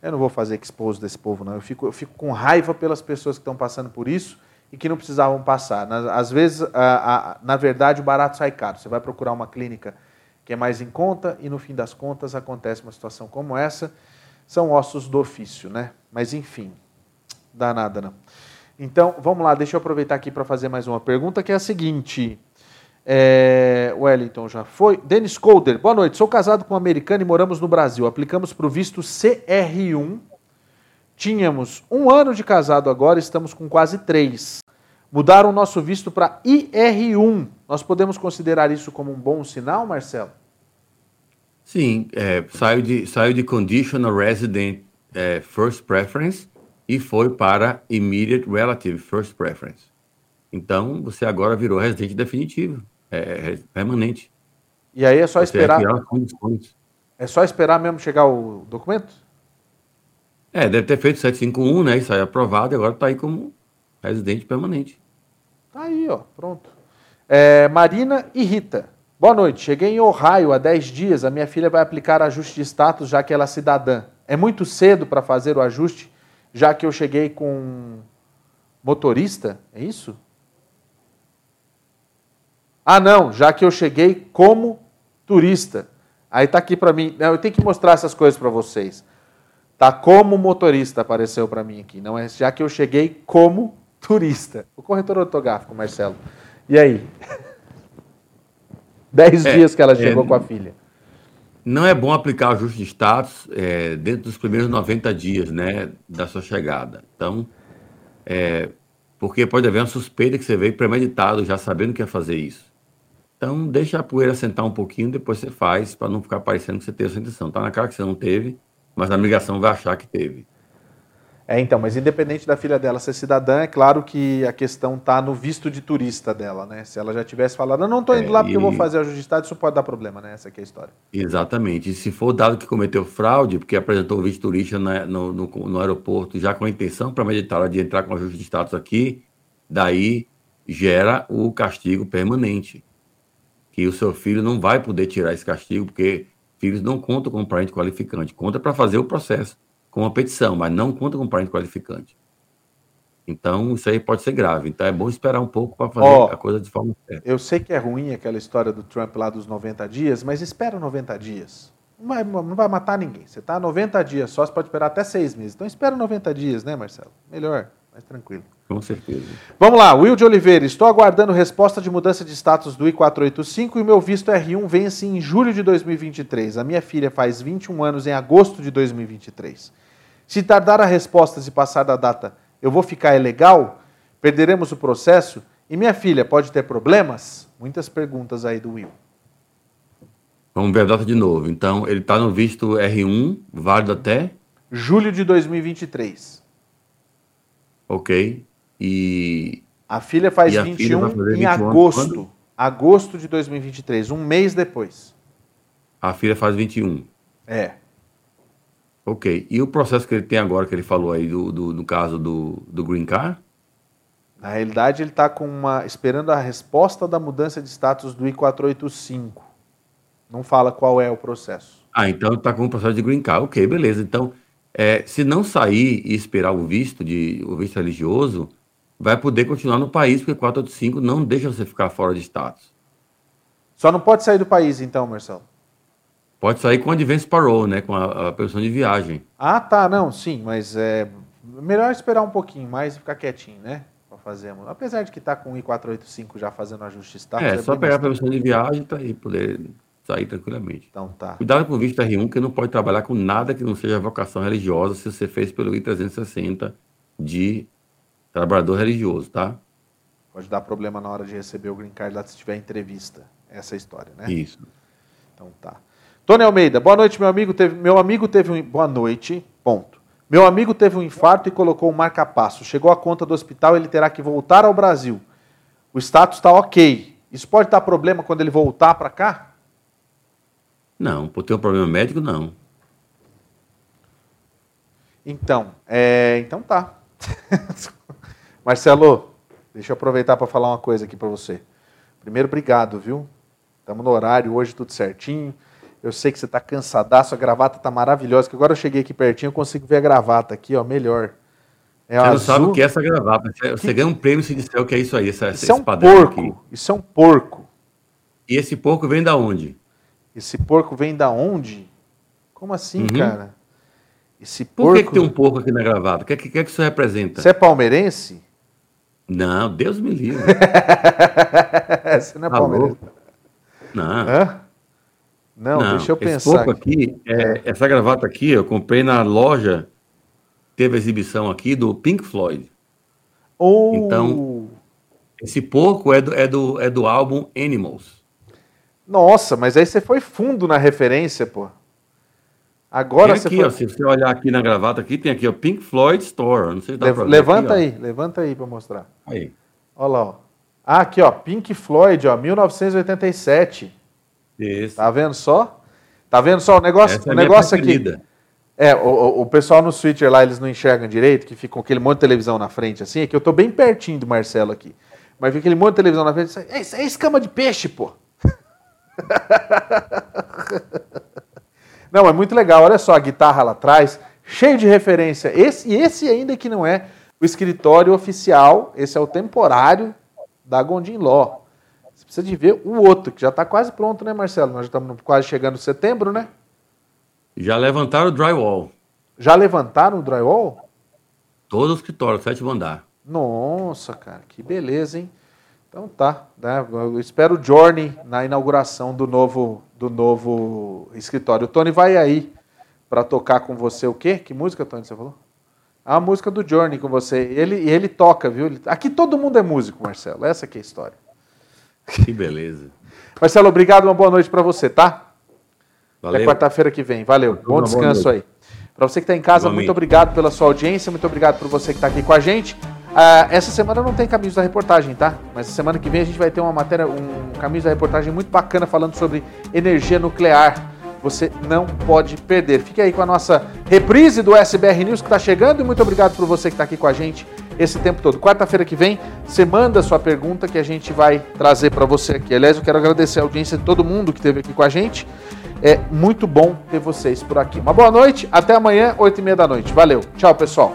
Speaker 1: Eu não vou fazer expose desse povo, não. Eu fico, eu fico com raiva pelas pessoas que estão passando por isso e que não precisavam passar. Às vezes, a, a, na verdade, o barato sai caro. Você vai procurar uma clínica que é mais em conta e, no fim das contas, acontece uma situação como essa. São ossos do ofício, né? Mas, enfim, dá nada, não. Então, vamos lá, deixa eu aproveitar aqui para fazer mais uma pergunta, que é a seguinte. É, Wellington já foi. Dennis Colder, boa noite. Sou casado com um americano e moramos no Brasil. Aplicamos para o visto CR1. Tínhamos um ano de casado agora, estamos com quase três. Mudaram o nosso visto para IR1. Nós podemos considerar isso como um bom sinal, Marcelo?
Speaker 7: Sim, é, saiu, de, saiu de Conditional Resident é, First Preference e foi para Immediate Relative First Preference. Então, você agora virou residente definitivo é, é permanente.
Speaker 1: E aí é só Você esperar. É só esperar mesmo chegar o documento?
Speaker 7: É, deve ter feito 751, né? Isso aí é aprovado e agora está aí como residente permanente.
Speaker 1: Tá aí, ó, pronto. É, Marina e Rita. Boa noite. Cheguei em Ohio há 10 dias. A minha filha vai aplicar ajuste de status já que ela é cidadã. É muito cedo para fazer o ajuste, já que eu cheguei com motorista? É isso? Ah, não, já que eu cheguei como turista. Aí tá aqui para mim. Eu tenho que mostrar essas coisas para vocês. Tá como motorista apareceu para mim aqui, não é? Já que eu cheguei como turista. O corretor ortográfico, Marcelo. E aí? [laughs] Dez é, dias que ela chegou é, com a filha.
Speaker 7: Não é bom aplicar o ajuste de status é, dentro dos primeiros 90 dias, né, da sua chegada. Então, é, porque pode haver uma suspeita que você veio premeditado, já sabendo que ia fazer isso. Então, deixa a poeira sentar um pouquinho, depois você faz, para não ficar parecendo que você teve essa intenção. Tá na cara que você não teve, mas a migração vai achar que teve.
Speaker 1: É, então, mas independente da filha dela ser cidadã, é claro que a questão está no visto de turista dela, né? Se ela já tivesse falado, eu não estou indo é, lá porque e... eu vou fazer a justiça, isso pode dar problema, né? Essa aqui é a história.
Speaker 7: Exatamente. E se for dado que cometeu fraude, porque apresentou o visto turista no, no, no aeroporto já com a intenção para meditar de entrar com ajuste de status aqui, daí gera o castigo permanente que o seu filho não vai poder tirar esse castigo, porque filhos não contam com parente qualificante. Conta para fazer o processo com a petição, mas não conta com parente qualificante. Então, isso aí pode ser grave. Então, é bom esperar um pouco para fazer oh, a coisa de forma certa.
Speaker 1: Eu sei que é ruim aquela história do Trump lá dos 90 dias, mas espera 90 dias. Não vai, não vai matar ninguém. Você está 90 dias só, você pode esperar até seis meses. Então, espera 90 dias, né, Marcelo? Melhor. Mais tranquilo.
Speaker 7: Com certeza.
Speaker 1: Vamos lá, Will de Oliveira. Estou aguardando resposta de mudança de status do I-485 e meu visto R1 vence em julho de 2023. A minha filha faz 21 anos em agosto de 2023. Se tardar a resposta e passar da data, eu vou ficar ilegal? Perderemos o processo? E minha filha pode ter problemas? Muitas perguntas aí do Will.
Speaker 7: Vamos ver a data de novo. Então, ele está no visto R1, válido até?
Speaker 1: Julho de 2023.
Speaker 7: Ok. E.
Speaker 1: A filha faz e 21 filha em agosto. Quando? Agosto de 2023, um mês depois.
Speaker 7: A filha faz 21.
Speaker 1: É.
Speaker 7: Ok. E o processo que ele tem agora, que ele falou aí, do, do, no caso do, do Green Card?
Speaker 1: Na realidade, ele está esperando a resposta da mudança de status do I-485. Não fala qual é o processo.
Speaker 7: Ah, então está com o processo de Green Card. Ok, beleza. Então, é, se não sair e esperar o visto, de, o visto religioso, vai poder continuar no país, porque 485 não deixa você ficar fora de status.
Speaker 1: Só não pode sair do país, então, Marcelo?
Speaker 7: Pode sair com advance parole, né? Com a, a permissão de viagem.
Speaker 1: Ah, tá, não, sim, mas é melhor esperar um pouquinho mais e ficar quietinho, né? Pra fazer, apesar de que tá com o I-485 já fazendo ajuste status.
Speaker 7: É, é só pegar a permissão de viagem tá, e poder sair tranquilamente.
Speaker 1: Então tá.
Speaker 7: Cuidado com o visto R1, que não pode trabalhar com nada que não seja vocação religiosa se você fez pelo I-360 de trabalhador religioso, tá?
Speaker 1: Pode dar problema na hora de receber o green card lá se tiver entrevista. Essa é a história, né?
Speaker 7: Isso.
Speaker 1: Então tá. Tony Almeida, boa noite, meu amigo. Teve, meu amigo teve um. Boa noite, ponto. Meu amigo teve um infarto e colocou um marca-passo. Chegou a conta do hospital, ele terá que voltar ao Brasil. O status está ok. Isso pode dar problema quando ele voltar para cá?
Speaker 7: Não, por ter um problema médico, não.
Speaker 1: Então, é, então tá. [laughs] Marcelo, deixa eu aproveitar para falar uma coisa aqui para você. Primeiro, obrigado, viu? Estamos no horário hoje, tudo certinho. Eu sei que você está cansadaço, a gravata está maravilhosa, que agora eu cheguei aqui pertinho, eu consigo ver a gravata aqui, ó, melhor.
Speaker 7: É você não sabe o que é essa gravata. Você ganha um prêmio se disser o que é isso aí, essa,
Speaker 1: isso é um porco. Aqui. Isso é um porco.
Speaker 7: E esse porco vem da onde?
Speaker 1: Esse porco vem da onde? Como assim, uhum. cara?
Speaker 7: Esse porco... Por que, que, tem um porco aqui na gravata? O que, que, que, que isso representa?
Speaker 1: Você é palmeirense?
Speaker 7: Não, Deus me livre. [laughs]
Speaker 1: Você não é palmeirense?
Speaker 7: Não. Hã?
Speaker 1: Não, Não, deixa eu
Speaker 7: esse pensar. Pouco aqui, é, essa gravata aqui, eu comprei na loja, teve exibição aqui do Pink Floyd.
Speaker 1: Oh.
Speaker 7: Então, esse pouco é do, é, do, é do álbum Animals.
Speaker 1: Nossa, mas aí você foi fundo na referência, pô. Agora
Speaker 7: tem aqui,
Speaker 1: você
Speaker 7: ó, se você olhar aqui na gravata aqui, tem aqui, o Pink Floyd Store. Não sei se dá
Speaker 1: Le Levanta aqui, aí, ó. levanta aí para mostrar.
Speaker 7: Aí.
Speaker 1: Olha lá, ó. Ah, aqui, ó, Pink Floyd, ó, 1987.
Speaker 7: Isso.
Speaker 1: Tá vendo só? Tá vendo só o negócio, Essa o é negócio aqui? É, o, o pessoal no switcher lá, eles não enxergam direito, que fica com aquele monte de televisão na frente, assim, é que eu tô bem pertinho do Marcelo aqui. Mas fica aquele monte de televisão na frente, é, é escama de peixe, pô. [laughs] não, é muito legal, olha só a guitarra lá atrás, cheio de referência. Esse, e esse ainda que não é o escritório oficial, esse é o temporário da Gondim Law precisa de ver o outro, que já está quase pronto, né, Marcelo? Nós já estamos quase chegando em setembro, né?
Speaker 7: Já levantaram o drywall.
Speaker 1: Já levantaram o drywall?
Speaker 7: Todo o escritório, sétimo andar.
Speaker 1: Nossa, cara, que beleza, hein? Então tá, né? Eu espero o Journey na inauguração do novo, do novo escritório. O Tony vai aí para tocar com você o quê? Que música, Tony, você falou? A música do Journey com você. Ele, ele toca, viu? Aqui todo mundo é músico, Marcelo. Essa que é a história.
Speaker 7: Que beleza. [laughs]
Speaker 1: Marcelo, obrigado, uma boa noite para você, tá? Valeu. Até quarta-feira que vem. Valeu. Bom descanso aí. Para você que está em casa, muito obrigado pela sua audiência, muito obrigado por você que está aqui com a gente. Uh, essa semana não tem caminhos da reportagem, tá? Mas semana que vem a gente vai ter uma matéria, um caminhos da reportagem muito bacana falando sobre energia nuclear. Você não pode perder. Fique aí com a nossa reprise do SBR News que está chegando e muito obrigado por você que está aqui com a gente esse tempo todo. Quarta-feira que vem, você manda sua pergunta que a gente vai trazer para você aqui. Aliás, eu quero agradecer a audiência de todo mundo que esteve aqui com a gente. É muito bom ter vocês por aqui. Uma boa noite, até amanhã, 8 e meia da noite. Valeu, tchau pessoal.